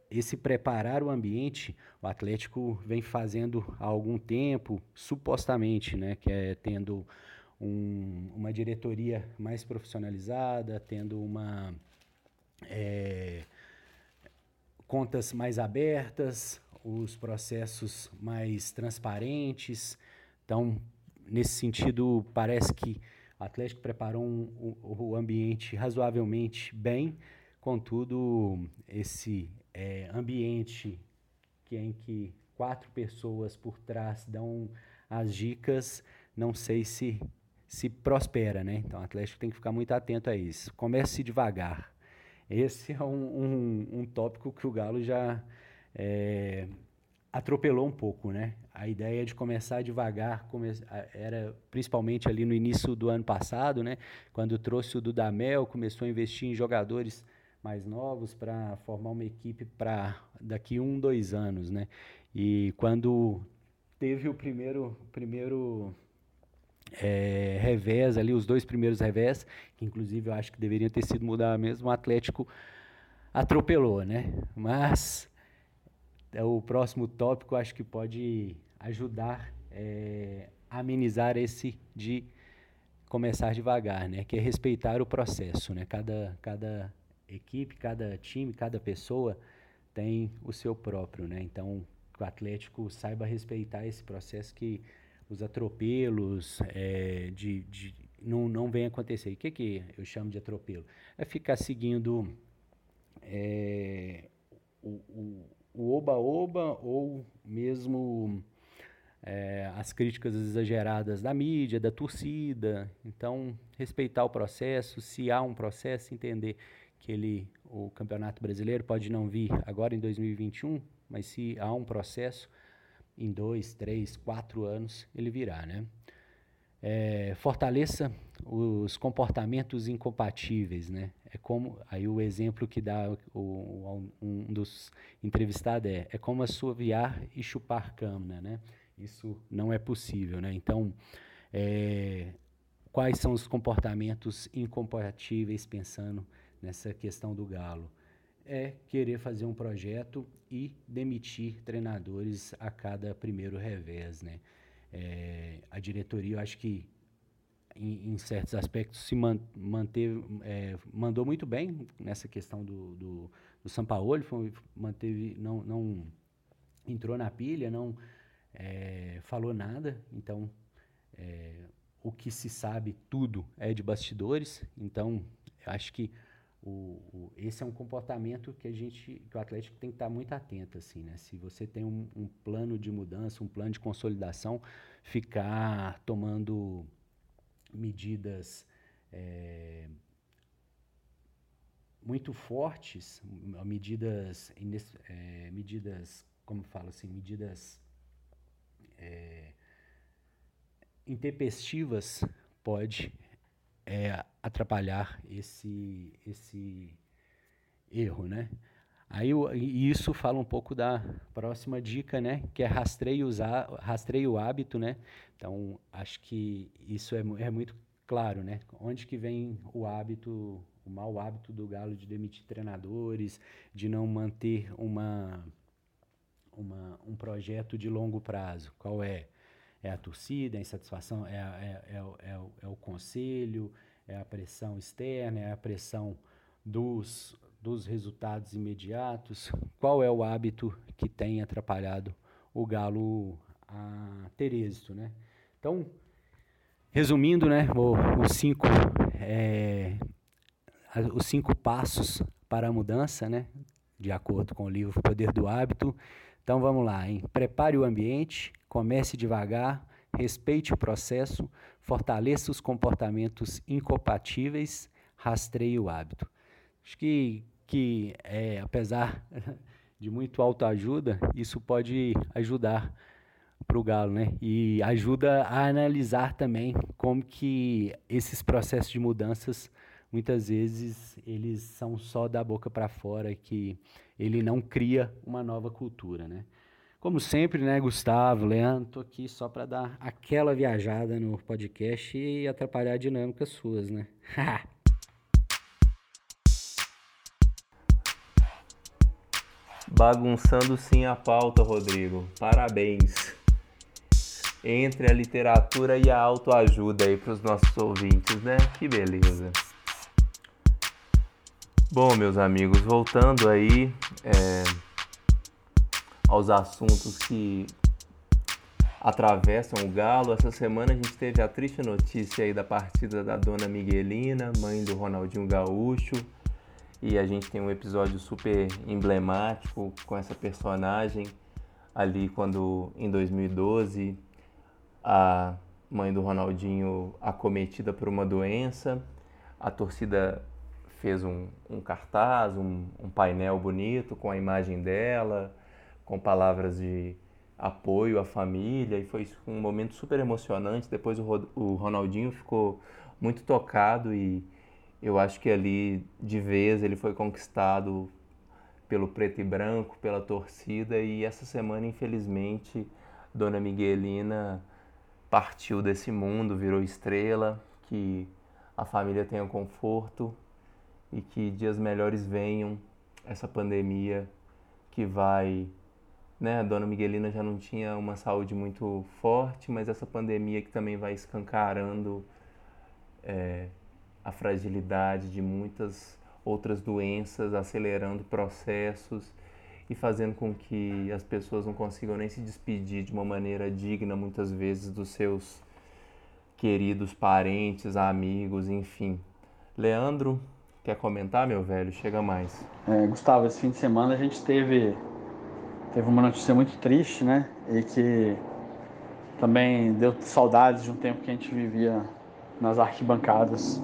esse preparar o ambiente, o Atlético vem fazendo há algum tempo, supostamente, né, que é tendo um, uma diretoria mais profissionalizada, tendo uma é, contas mais abertas, os processos mais transparentes. Então, nesse sentido, parece que o Atlético preparou um, um, o ambiente razoavelmente bem, contudo, esse é, ambiente que é em que quatro pessoas por trás dão as dicas, não sei se se prospera, né? Então o Atlético tem que ficar muito atento a isso. Comece devagar. Esse é um, um, um tópico que o Galo já é, atropelou um pouco, né? A ideia de começar devagar come era principalmente ali no início do ano passado, né? Quando trouxe o Dudamel, começou a investir em jogadores mais novos para formar uma equipe para daqui um, dois anos, né? E quando teve o primeiro, primeiro é, revés ali, os dois primeiros revés, que inclusive eu acho que deveriam ter sido mudar mesmo, o Atlético atropelou, né? Mas é, o próximo tópico acho que pode ajudar é, amenizar esse de começar devagar, né? Que é respeitar o processo, né? Cada, cada equipe, cada time, cada pessoa tem o seu próprio, né? Então, que o Atlético saiba respeitar esse processo que os atropelos é, de, de, não, não vem acontecer. O que, que eu chamo de atropelo? É ficar seguindo é, o oba-oba ou mesmo é, as críticas exageradas da mídia, da torcida. Então, respeitar o processo, se há um processo, entender que ele, o Campeonato Brasileiro pode não vir agora em 2021, mas se há um processo, em dois, três, quatro anos ele virá, né? É, fortaleça os comportamentos incompatíveis, né? É como aí o exemplo que dá o, um dos entrevistados é é como assoviar e chupar cana, né? Isso não é possível, né? Então, é, quais são os comportamentos incompatíveis pensando nessa questão do galo? É querer fazer um projeto e demitir treinadores a cada primeiro revés, né? É, a diretoria, eu acho que em, em certos aspectos se man, manteve, é, mandou muito bem nessa questão do, do, do Sampaoli, foi, manteve, não, não entrou na pilha, não é, falou nada, então é, o que se sabe tudo é de bastidores, então acho que o, o, esse é um comportamento que a gente, que o Atlético tem que estar muito atento, assim, né? Se você tem um, um plano de mudança, um plano de consolidação, ficar tomando medidas é, muito fortes, medidas, é, medidas, como falo assim, medidas é, intempestivas pode é, atrapalhar esse, esse erro, né? Aí isso fala um pouco da próxima dica, né? Que é rastreio, usar, rastreio o hábito, né? Então, acho que isso é, é muito claro, né? Onde que vem o hábito, o mau hábito do Galo de demitir treinadores, de não manter uma, uma, um projeto de longo prazo? Qual é? É a torcida, é a insatisfação, é, é, é, é, o, é o conselho, é a pressão externa, é a pressão dos, dos resultados imediatos? Qual é o hábito que tem atrapalhado o Galo a ter êxito, né? Então, resumindo, né, os cinco, é, os cinco passos para a mudança, né, de acordo com o livro Poder do Hábito. Então vamos lá, hein? Prepare o ambiente, comece devagar, respeite o processo, fortaleça os comportamentos incompatíveis, rastreie o hábito. Acho que, que é, apesar de muito autoajuda, isso pode ajudar para o Galo, né? E ajuda a analisar também como que esses processos de mudanças muitas vezes eles são só da boca para fora que ele não cria uma nova cultura, né? Como sempre, né, Gustavo, Leandro, tô aqui só para dar aquela viajada no podcast e atrapalhar a dinâmica suas, né? Bagunçando sim a pauta, Rodrigo. Parabéns. Entre a literatura e a autoajuda aí para os nossos ouvintes, né? Que beleza. Bom, meus amigos, voltando aí é, aos assuntos que atravessam o Galo, essa semana a gente teve a triste notícia aí da partida da dona Miguelina, mãe do Ronaldinho Gaúcho, e a gente tem um episódio super emblemático com essa personagem ali quando em 2012 a mãe do Ronaldinho acometida por uma doença, a torcida fez um, um cartaz, um, um, painel bonito com a imagem dela, com palavras de apoio à família, e foi um momento super emocionante. Depois o, Ronaldinho ficou muito tocado e eu acho que ali de vez ele foi conquistado pelo preto e branco, pela torcida, e essa semana, infelizmente, Dona Miguelina partiu desse mundo, virou estrela, que a família tenha conforto e que dias melhores venham. Essa pandemia que vai, né? A dona Miguelina já não tinha uma saúde muito forte, mas essa pandemia que também vai escancarando é, a fragilidade de muitas outras doenças, acelerando processos e fazendo com que as pessoas não consigam nem se despedir de uma maneira digna, muitas vezes, dos seus queridos parentes, amigos, enfim. Leandro, Quer comentar, meu velho? Chega mais. É, Gustavo, esse fim de semana a gente teve, teve uma notícia muito triste, né? E que também deu saudades de um tempo que a gente vivia nas arquibancadas,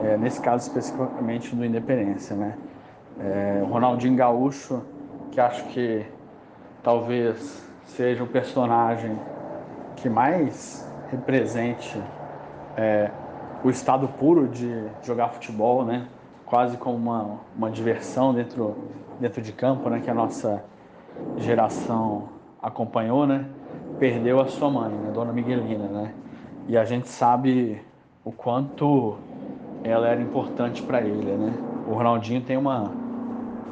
é, nesse caso especificamente do Independência, né? É, Ronaldinho Gaúcho, que acho que talvez seja o personagem que mais represente é, o estado puro de jogar futebol, né? quase como uma, uma diversão dentro, dentro de campo, né, que a nossa geração acompanhou, né, perdeu a sua mãe, né, Dona Miguelina, né, e a gente sabe o quanto ela era importante para ele, né. O Ronaldinho tem uma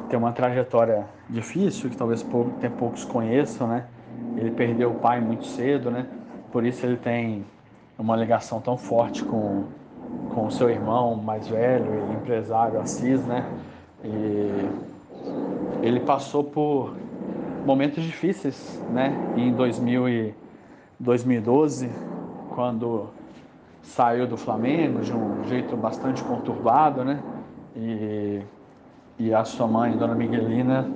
tem uma trajetória difícil que talvez tem poucos conheçam, né. Ele perdeu o pai muito cedo, né. Por isso ele tem uma ligação tão forte com com o seu irmão mais velho empresário Assis, né? E ele passou por momentos difíceis, né? Em 2000 e 2012, quando saiu do Flamengo de um jeito bastante conturbado, né? E, e a sua mãe, Dona Miguelina,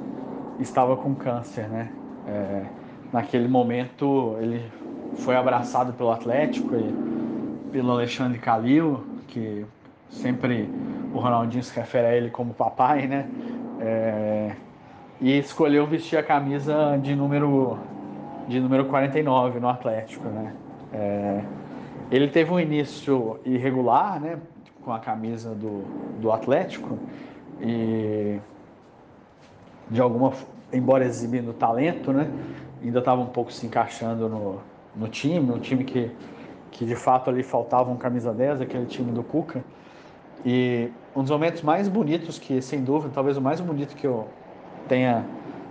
estava com câncer, né? É, naquele momento ele foi abraçado pelo Atlético e pelo Alexandre Calil, que sempre o Ronaldinho se refere a ele como papai, né? É, e escolheu vestir a camisa de número de número 49 no Atlético, né? É, ele teve um início irregular, né? Com a camisa do, do Atlético e de alguma, embora exibindo talento, né? Ainda estava um pouco se encaixando no, no time, um time que que de fato ali faltava um camisa 10, aquele time do Cuca. E um dos momentos mais bonitos que, sem dúvida, talvez o mais bonito que eu tenha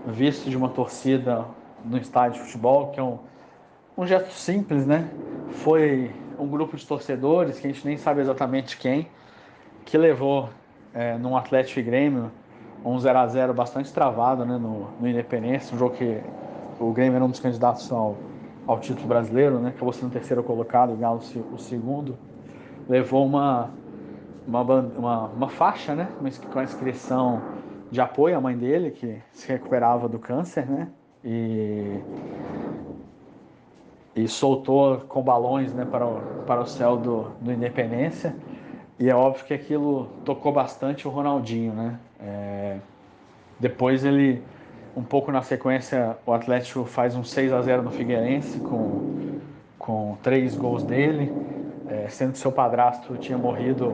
visto de uma torcida no estádio de futebol, que é um, um gesto simples, né? Foi um grupo de torcedores, que a gente nem sabe exatamente quem, que levou é, num Atlético e Grêmio um 0 a 0 bastante travado né, no, no Independência, um jogo que o Grêmio era um dos candidatos ao, ao título brasileiro, né? Acabou sendo terceiro colocado, o Galo o segundo. Levou uma, uma, uma, uma faixa, né? Com a inscrição de apoio à mãe dele, que se recuperava do câncer, né? E, e soltou com balões né, para, o, para o céu do, do Independência. E é óbvio que aquilo tocou bastante o Ronaldinho, né? É, depois ele um pouco na sequência, o Atlético faz um 6 a 0 no Figueirense com, com três gols dele, é, sendo que seu padrasto tinha morrido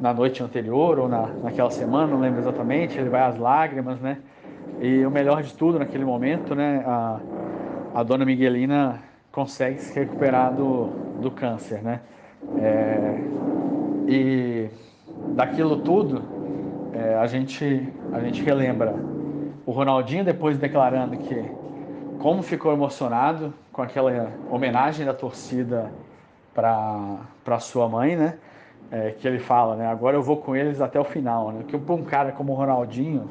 na noite anterior ou na, naquela semana, não lembro exatamente. Ele vai às lágrimas, né? E o melhor de tudo naquele momento, né? A, a dona Miguelina consegue se recuperar do, do câncer, né? É, e daquilo tudo, é, a, gente, a gente relembra o Ronaldinho depois declarando que como ficou emocionado com aquela homenagem da torcida para sua mãe, né? É, que ele fala, né? Agora eu vou com eles até o final, né? Que um cara como o Ronaldinho,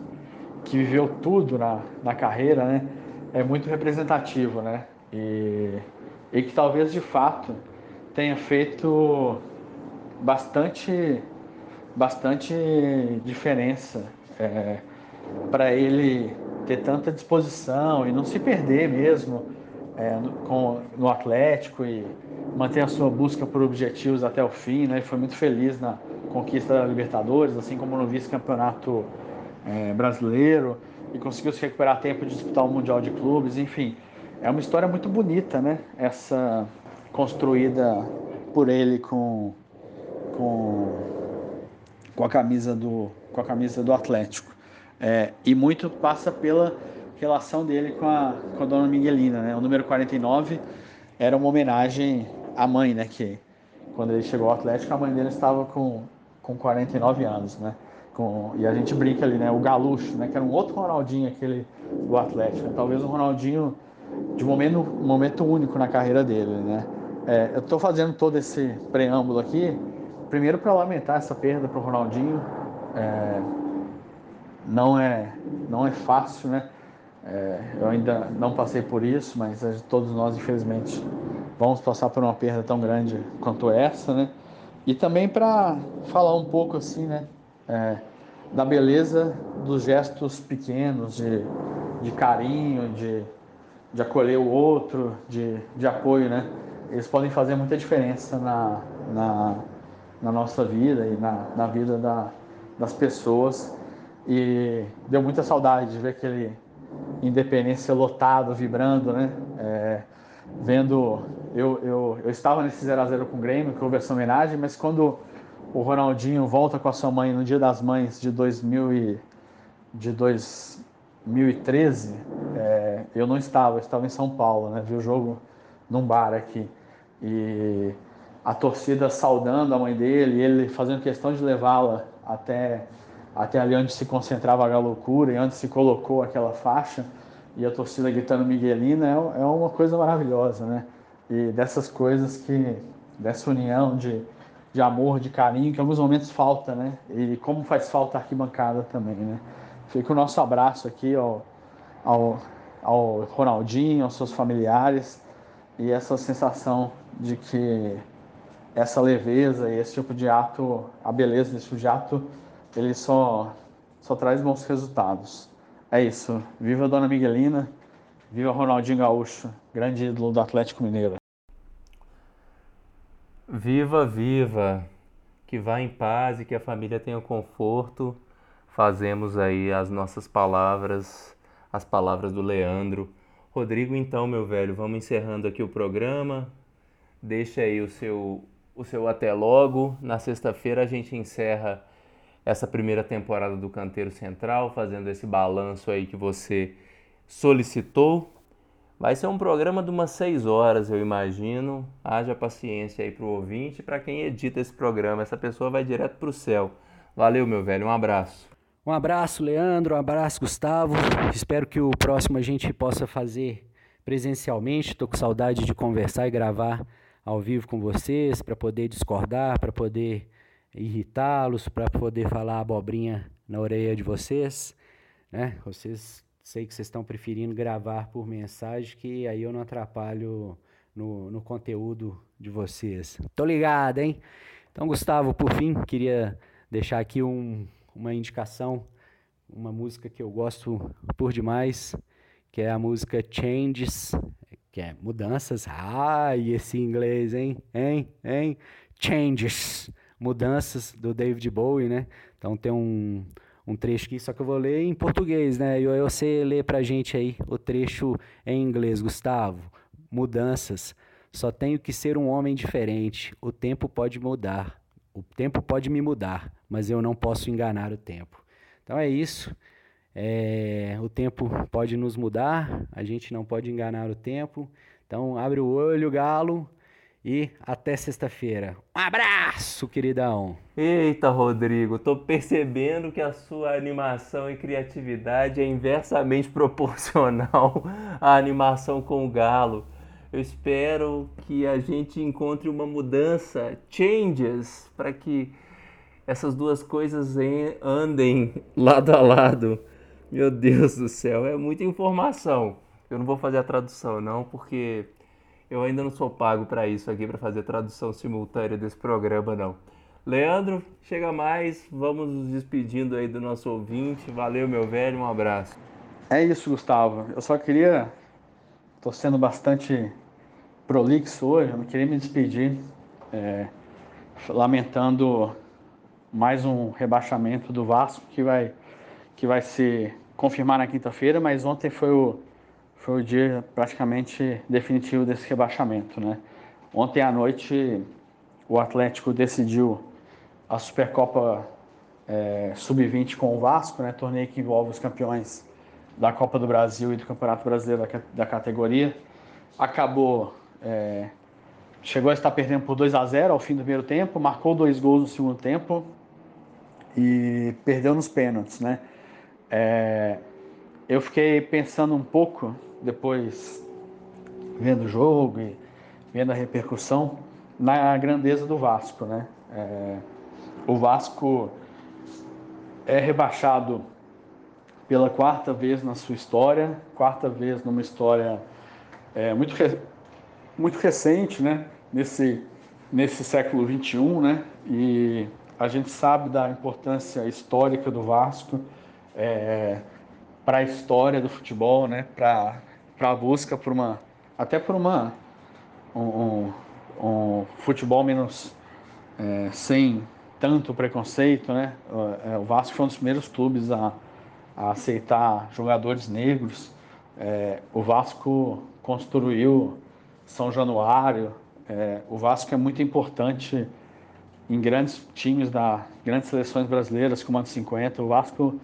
que viveu tudo na, na carreira, né? É muito representativo, né? E, e que talvez de fato tenha feito bastante, bastante diferença é, para ele ter tanta disposição e não se perder mesmo é, no, com, no Atlético e manter a sua busca por objetivos até o fim. Né? Ele foi muito feliz na conquista da Libertadores, assim como no vice-campeonato é, brasileiro e conseguiu se recuperar a tempo de disputar o Mundial de Clubes. Enfim, é uma história muito bonita, né? Essa construída por ele com, com, com a camisa do com a camisa do Atlético. É, e muito passa pela relação dele com a, com a dona Miguelina, né? O número 49 era uma homenagem à mãe, né? Que quando ele chegou ao Atlético, a mãe dele estava com, com 49 anos, né? Com, e a gente brinca ali, né? O Galucho, né? Que era um outro Ronaldinho, aquele do Atlético. Talvez um Ronaldinho de momento, momento único na carreira dele, né? É, eu estou fazendo todo esse preâmbulo aqui, primeiro para lamentar essa perda para o Ronaldinho. É, não é não é fácil, né? É, eu ainda não passei por isso, mas todos nós, infelizmente, vamos passar por uma perda tão grande quanto essa, né? E também para falar um pouco assim, né? É, da beleza dos gestos pequenos de, de carinho, de, de acolher o outro, de, de apoio, né? Eles podem fazer muita diferença na, na, na nossa vida e na, na vida da, das pessoas. E deu muita saudade de ver aquele Independência lotado, vibrando, né? É, vendo. Eu, eu, eu estava nesse 0x0 com o Grêmio, que houve essa homenagem, mas quando o Ronaldinho volta com a sua mãe no Dia das Mães de, 2000 e, de 2013, é, eu não estava, eu estava em São Paulo, né? Vi o jogo num bar aqui. E a torcida saudando a mãe dele, ele fazendo questão de levá-la até até ali onde se concentrava a loucura e onde se colocou aquela faixa e a torcida gritando Miguelina é, é uma coisa maravilhosa, né? E dessas coisas que, dessa união de, de amor, de carinho, que em alguns momentos falta, né? E como faz falta a arquibancada também, né? Fica o nosso abraço aqui ao, ao, ao Ronaldinho, aos seus familiares e essa sensação de que essa leveza e esse tipo de ato, a beleza desse tipo de ato ele só, só traz bons resultados. É isso. Viva a Dona Miguelina, viva Ronaldinho Gaúcho, grande ídolo do Atlético Mineiro. Viva, viva! Que vá em paz e que a família tenha conforto. Fazemos aí as nossas palavras, as palavras do Leandro. Rodrigo, então, meu velho, vamos encerrando aqui o programa. Deixa aí o seu, o seu até logo. Na sexta-feira a gente encerra essa primeira temporada do Canteiro Central, fazendo esse balanço aí que você solicitou. Vai ser um programa de umas seis horas, eu imagino. Haja paciência aí para o ouvinte, para quem edita esse programa. Essa pessoa vai direto para o céu. Valeu, meu velho. Um abraço. Um abraço, Leandro. Um abraço, Gustavo. Espero que o próximo a gente possa fazer presencialmente. Estou com saudade de conversar e gravar ao vivo com vocês, para poder discordar, para poder irritá-los, para poder falar abobrinha na orelha de vocês, né? Vocês sei que vocês estão preferindo gravar por mensagem, que aí eu não atrapalho no, no conteúdo de vocês. Tô ligado, hein? Então, Gustavo, por fim, queria deixar aqui um, uma indicação, uma música que eu gosto por demais, que é a música Changes, que é mudanças. E esse inglês, hein? Hein? Hein? Changes mudanças do David Bowie, né? Então tem um, um trecho aqui, só que eu vou ler em português, né? E você lê pra gente aí o trecho em inglês, Gustavo. Mudanças. Só tenho que ser um homem diferente. O tempo pode mudar. O tempo pode me mudar, mas eu não posso enganar o tempo. Então é isso. É, o tempo pode nos mudar, a gente não pode enganar o tempo. Então, abre o olho, Galo, e até sexta-feira. Um abraço, queridão! Eita, Rodrigo, tô percebendo que a sua animação e criatividade é inversamente proporcional à animação com o Galo. Eu espero que a gente encontre uma mudança, changes, para que essas duas coisas andem lado a lado. Meu Deus do céu, é muita informação. Eu não vou fazer a tradução não, porque eu ainda não sou pago para isso aqui para fazer tradução simultânea desse programa não. Leandro, chega mais, vamos nos despedindo aí do nosso ouvinte. Valeu, meu velho, um abraço. É isso, Gustavo. Eu só queria, tô sendo bastante prolixo hoje, eu não queria me despedir, é, lamentando mais um rebaixamento do Vasco que vai, que vai se confirmar na quinta-feira, mas ontem foi o, foi o dia praticamente definitivo desse rebaixamento. Né? Ontem à noite o Atlético decidiu a Supercopa é, Sub-20 com o Vasco, né? torneio que envolve os campeões da Copa do Brasil e do Campeonato Brasileiro da, da categoria. Acabou é, chegou a estar perdendo por 2 a 0 ao fim do primeiro tempo, marcou dois gols no segundo tempo, e perdeu nos pênaltis, né? É, eu fiquei pensando um pouco depois vendo o jogo e vendo a repercussão na grandeza do Vasco, né? É, o Vasco é rebaixado pela quarta vez na sua história, quarta vez numa história é, muito, muito recente, né? Nesse, nesse século 21, né? E a gente sabe da importância histórica do Vasco é, para a história do futebol, né? Para a busca por uma até por uma um, um, um futebol menos é, sem tanto preconceito, né? É, o Vasco foi um dos primeiros clubes a, a aceitar jogadores negros. É, o Vasco construiu São Januário. É, o Vasco é muito importante em grandes times da grandes seleções brasileiras, como a de 50. O Vasco,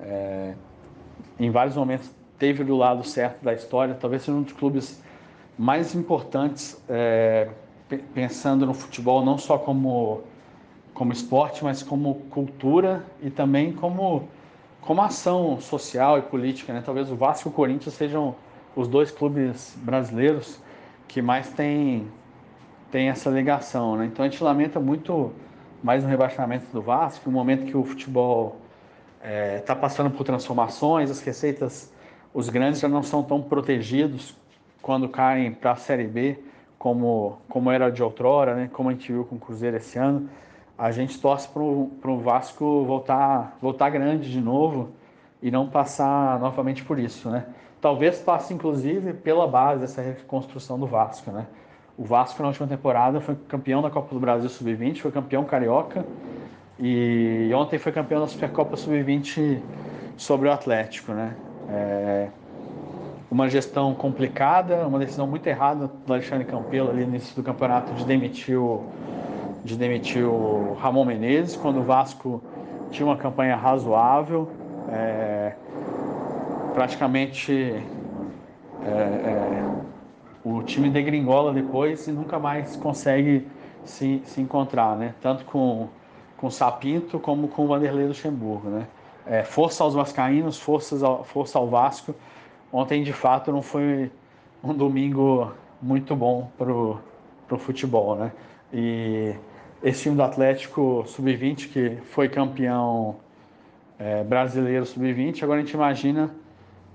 é, em vários momentos, teve do lado certo da história. Talvez seja um dos clubes mais importantes, é, pensando no futebol não só como como esporte, mas como cultura e também como como ação social e política, né? Talvez o Vasco e o Corinthians sejam os dois clubes brasileiros que mais têm tem essa ligação, né? Então a gente lamenta muito mais um rebaixamento do Vasco, um momento que o futebol está é, tá passando por transformações, as receitas, os grandes já não são tão protegidos quando caem para a Série B, como, como era de outrora, né? como a gente viu com o Cruzeiro esse ano. A gente torce para o Vasco voltar, voltar grande de novo e não passar novamente por isso. Né? Talvez passe, inclusive, pela base dessa reconstrução do Vasco. Né? O Vasco na última temporada foi campeão da Copa do Brasil Sub-20, foi campeão carioca e ontem foi campeão da Supercopa Sub-20 sobre o Atlético, né? É uma gestão complicada, uma decisão muito errada do Alexandre Campelo ali no início do campeonato de demitir o, de demitir o Ramon Menezes, quando o Vasco tinha uma campanha razoável, é, praticamente é, é, o time degringola depois e nunca mais consegue se, se encontrar, né? Tanto com, com o Sapinto como com o Vanderlei Luxemburgo, né? É, força aos vascaínos, forças ao, força ao Vasco. Ontem, de fato, não foi um domingo muito bom pro, pro futebol, né? E esse time do Atlético Sub-20, que foi campeão é, brasileiro Sub-20, agora a gente imagina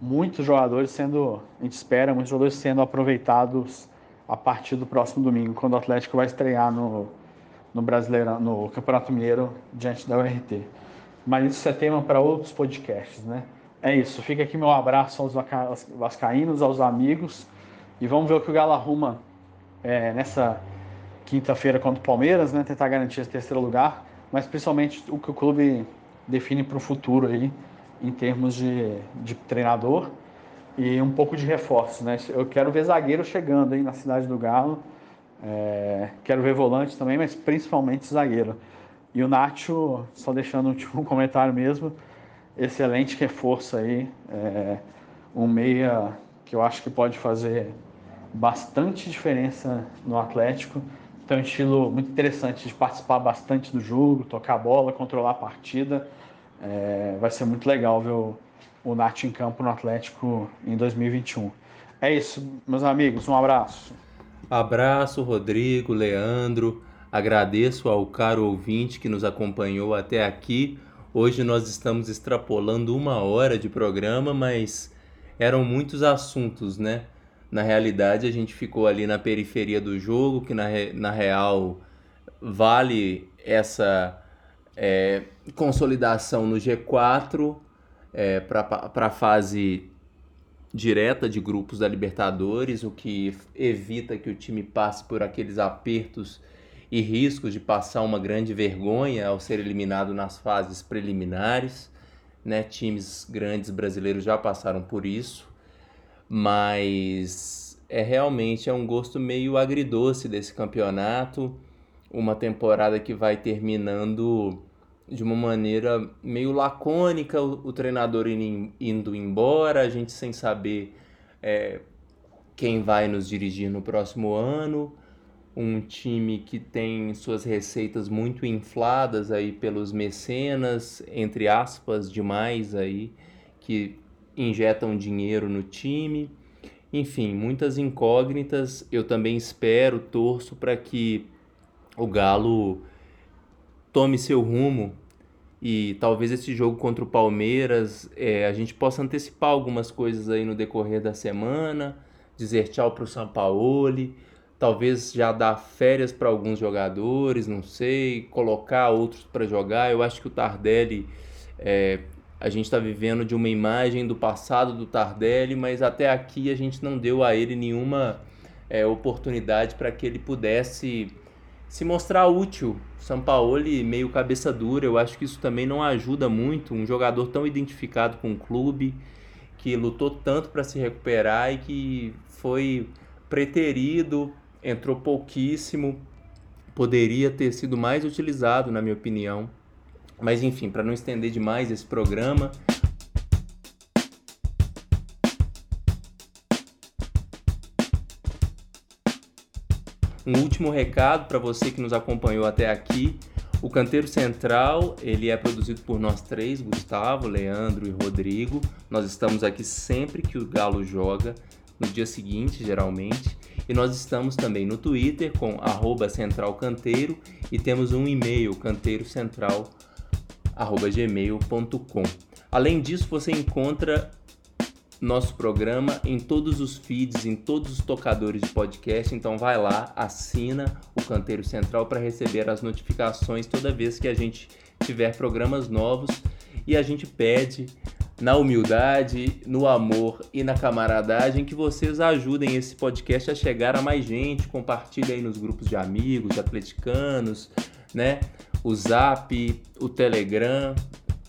muitos jogadores sendo, a gente espera, muitos jogadores sendo aproveitados a partir do próximo domingo, quando o Atlético vai estrear no, no Brasileiro, no Campeonato Mineiro diante da URT. Mas isso é tema para outros podcasts, né? É isso. Fica aqui meu abraço aos vascaínos, aos amigos e vamos ver o que o Galo arruma é, nessa quinta-feira contra o Palmeiras, né? Tentar garantir esse terceiro lugar, mas principalmente o que o clube define para o futuro aí em termos de, de treinador e um pouco de reforço. Né? Eu quero ver zagueiro chegando aí na cidade do Galo, é, quero ver volante também, mas principalmente zagueiro. E o Nacho, só deixando um, tipo, um comentário mesmo, excelente reforço aí, é, um meia que eu acho que pode fazer bastante diferença no Atlético. Tem um estilo muito interessante de participar bastante do jogo, tocar a bola, controlar a partida. É, vai ser muito legal ver o, o Nath em campo no Atlético em 2021. É isso, meus amigos. Um abraço. Abraço, Rodrigo, Leandro. Agradeço ao caro ouvinte que nos acompanhou até aqui. Hoje nós estamos extrapolando uma hora de programa, mas eram muitos assuntos, né? Na realidade, a gente ficou ali na periferia do jogo, que na, na real vale essa é, consolidação no G4 é, para a fase direta de grupos da Libertadores, o que evita que o time passe por aqueles apertos e riscos de passar uma grande vergonha ao ser eliminado nas fases preliminares. Né? Times grandes brasileiros já passaram por isso, mas é realmente é um gosto meio agridoce desse campeonato, uma temporada que vai terminando de uma maneira meio lacônica, o, o treinador in, indo embora, a gente sem saber é, quem vai nos dirigir no próximo ano, um time que tem suas receitas muito infladas aí pelos mecenas, entre aspas, demais aí, que injetam dinheiro no time. Enfim, muitas incógnitas. Eu também espero, torço para que o Galo tome seu rumo e talvez esse jogo contra o Palmeiras é, a gente possa antecipar algumas coisas aí no decorrer da semana, dizer tchau para o Sampaoli, talvez já dar férias para alguns jogadores, não sei, colocar outros para jogar. Eu acho que o Tardelli, é, a gente está vivendo de uma imagem do passado do Tardelli, mas até aqui a gente não deu a ele nenhuma é, oportunidade para que ele pudesse se mostrar útil. Sampaoli meio cabeça dura, eu acho que isso também não ajuda muito. Um jogador tão identificado com o clube, que lutou tanto para se recuperar e que foi preterido, entrou pouquíssimo, poderia ter sido mais utilizado, na minha opinião. Mas enfim, para não estender demais esse programa, Um último recado para você que nos acompanhou até aqui. O Canteiro Central, ele é produzido por nós três, Gustavo, Leandro e Rodrigo. Nós estamos aqui sempre que o Galo joga, no dia seguinte, geralmente. E nós estamos também no Twitter com centralcanteiro e temos um e-mail, canteirocentral.gmail.com. Além disso, você encontra nosso programa em todos os feeds, em todos os tocadores de podcast. Então vai lá, assina o Canteiro Central para receber as notificações toda vez que a gente tiver programas novos e a gente pede na humildade, no amor e na camaradagem que vocês ajudem esse podcast a chegar a mais gente, compartilhe aí nos grupos de amigos, atleticanos, né? O Zap, o Telegram,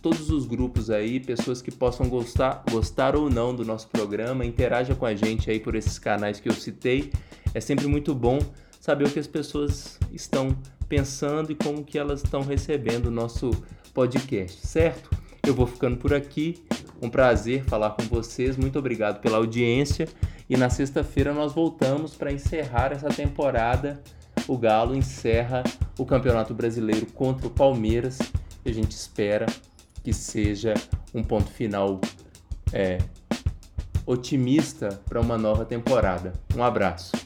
todos os grupos aí, pessoas que possam gostar, gostar ou não do nosso programa, interaja com a gente aí por esses canais que eu citei. É sempre muito bom saber o que as pessoas estão pensando e como que elas estão recebendo o nosso podcast, certo? Eu vou ficando por aqui. Um prazer falar com vocês. Muito obrigado pela audiência. E na sexta-feira nós voltamos para encerrar essa temporada. O Galo encerra o Campeonato Brasileiro contra o Palmeiras. A gente espera que seja um ponto final é, otimista para uma nova temporada. Um abraço.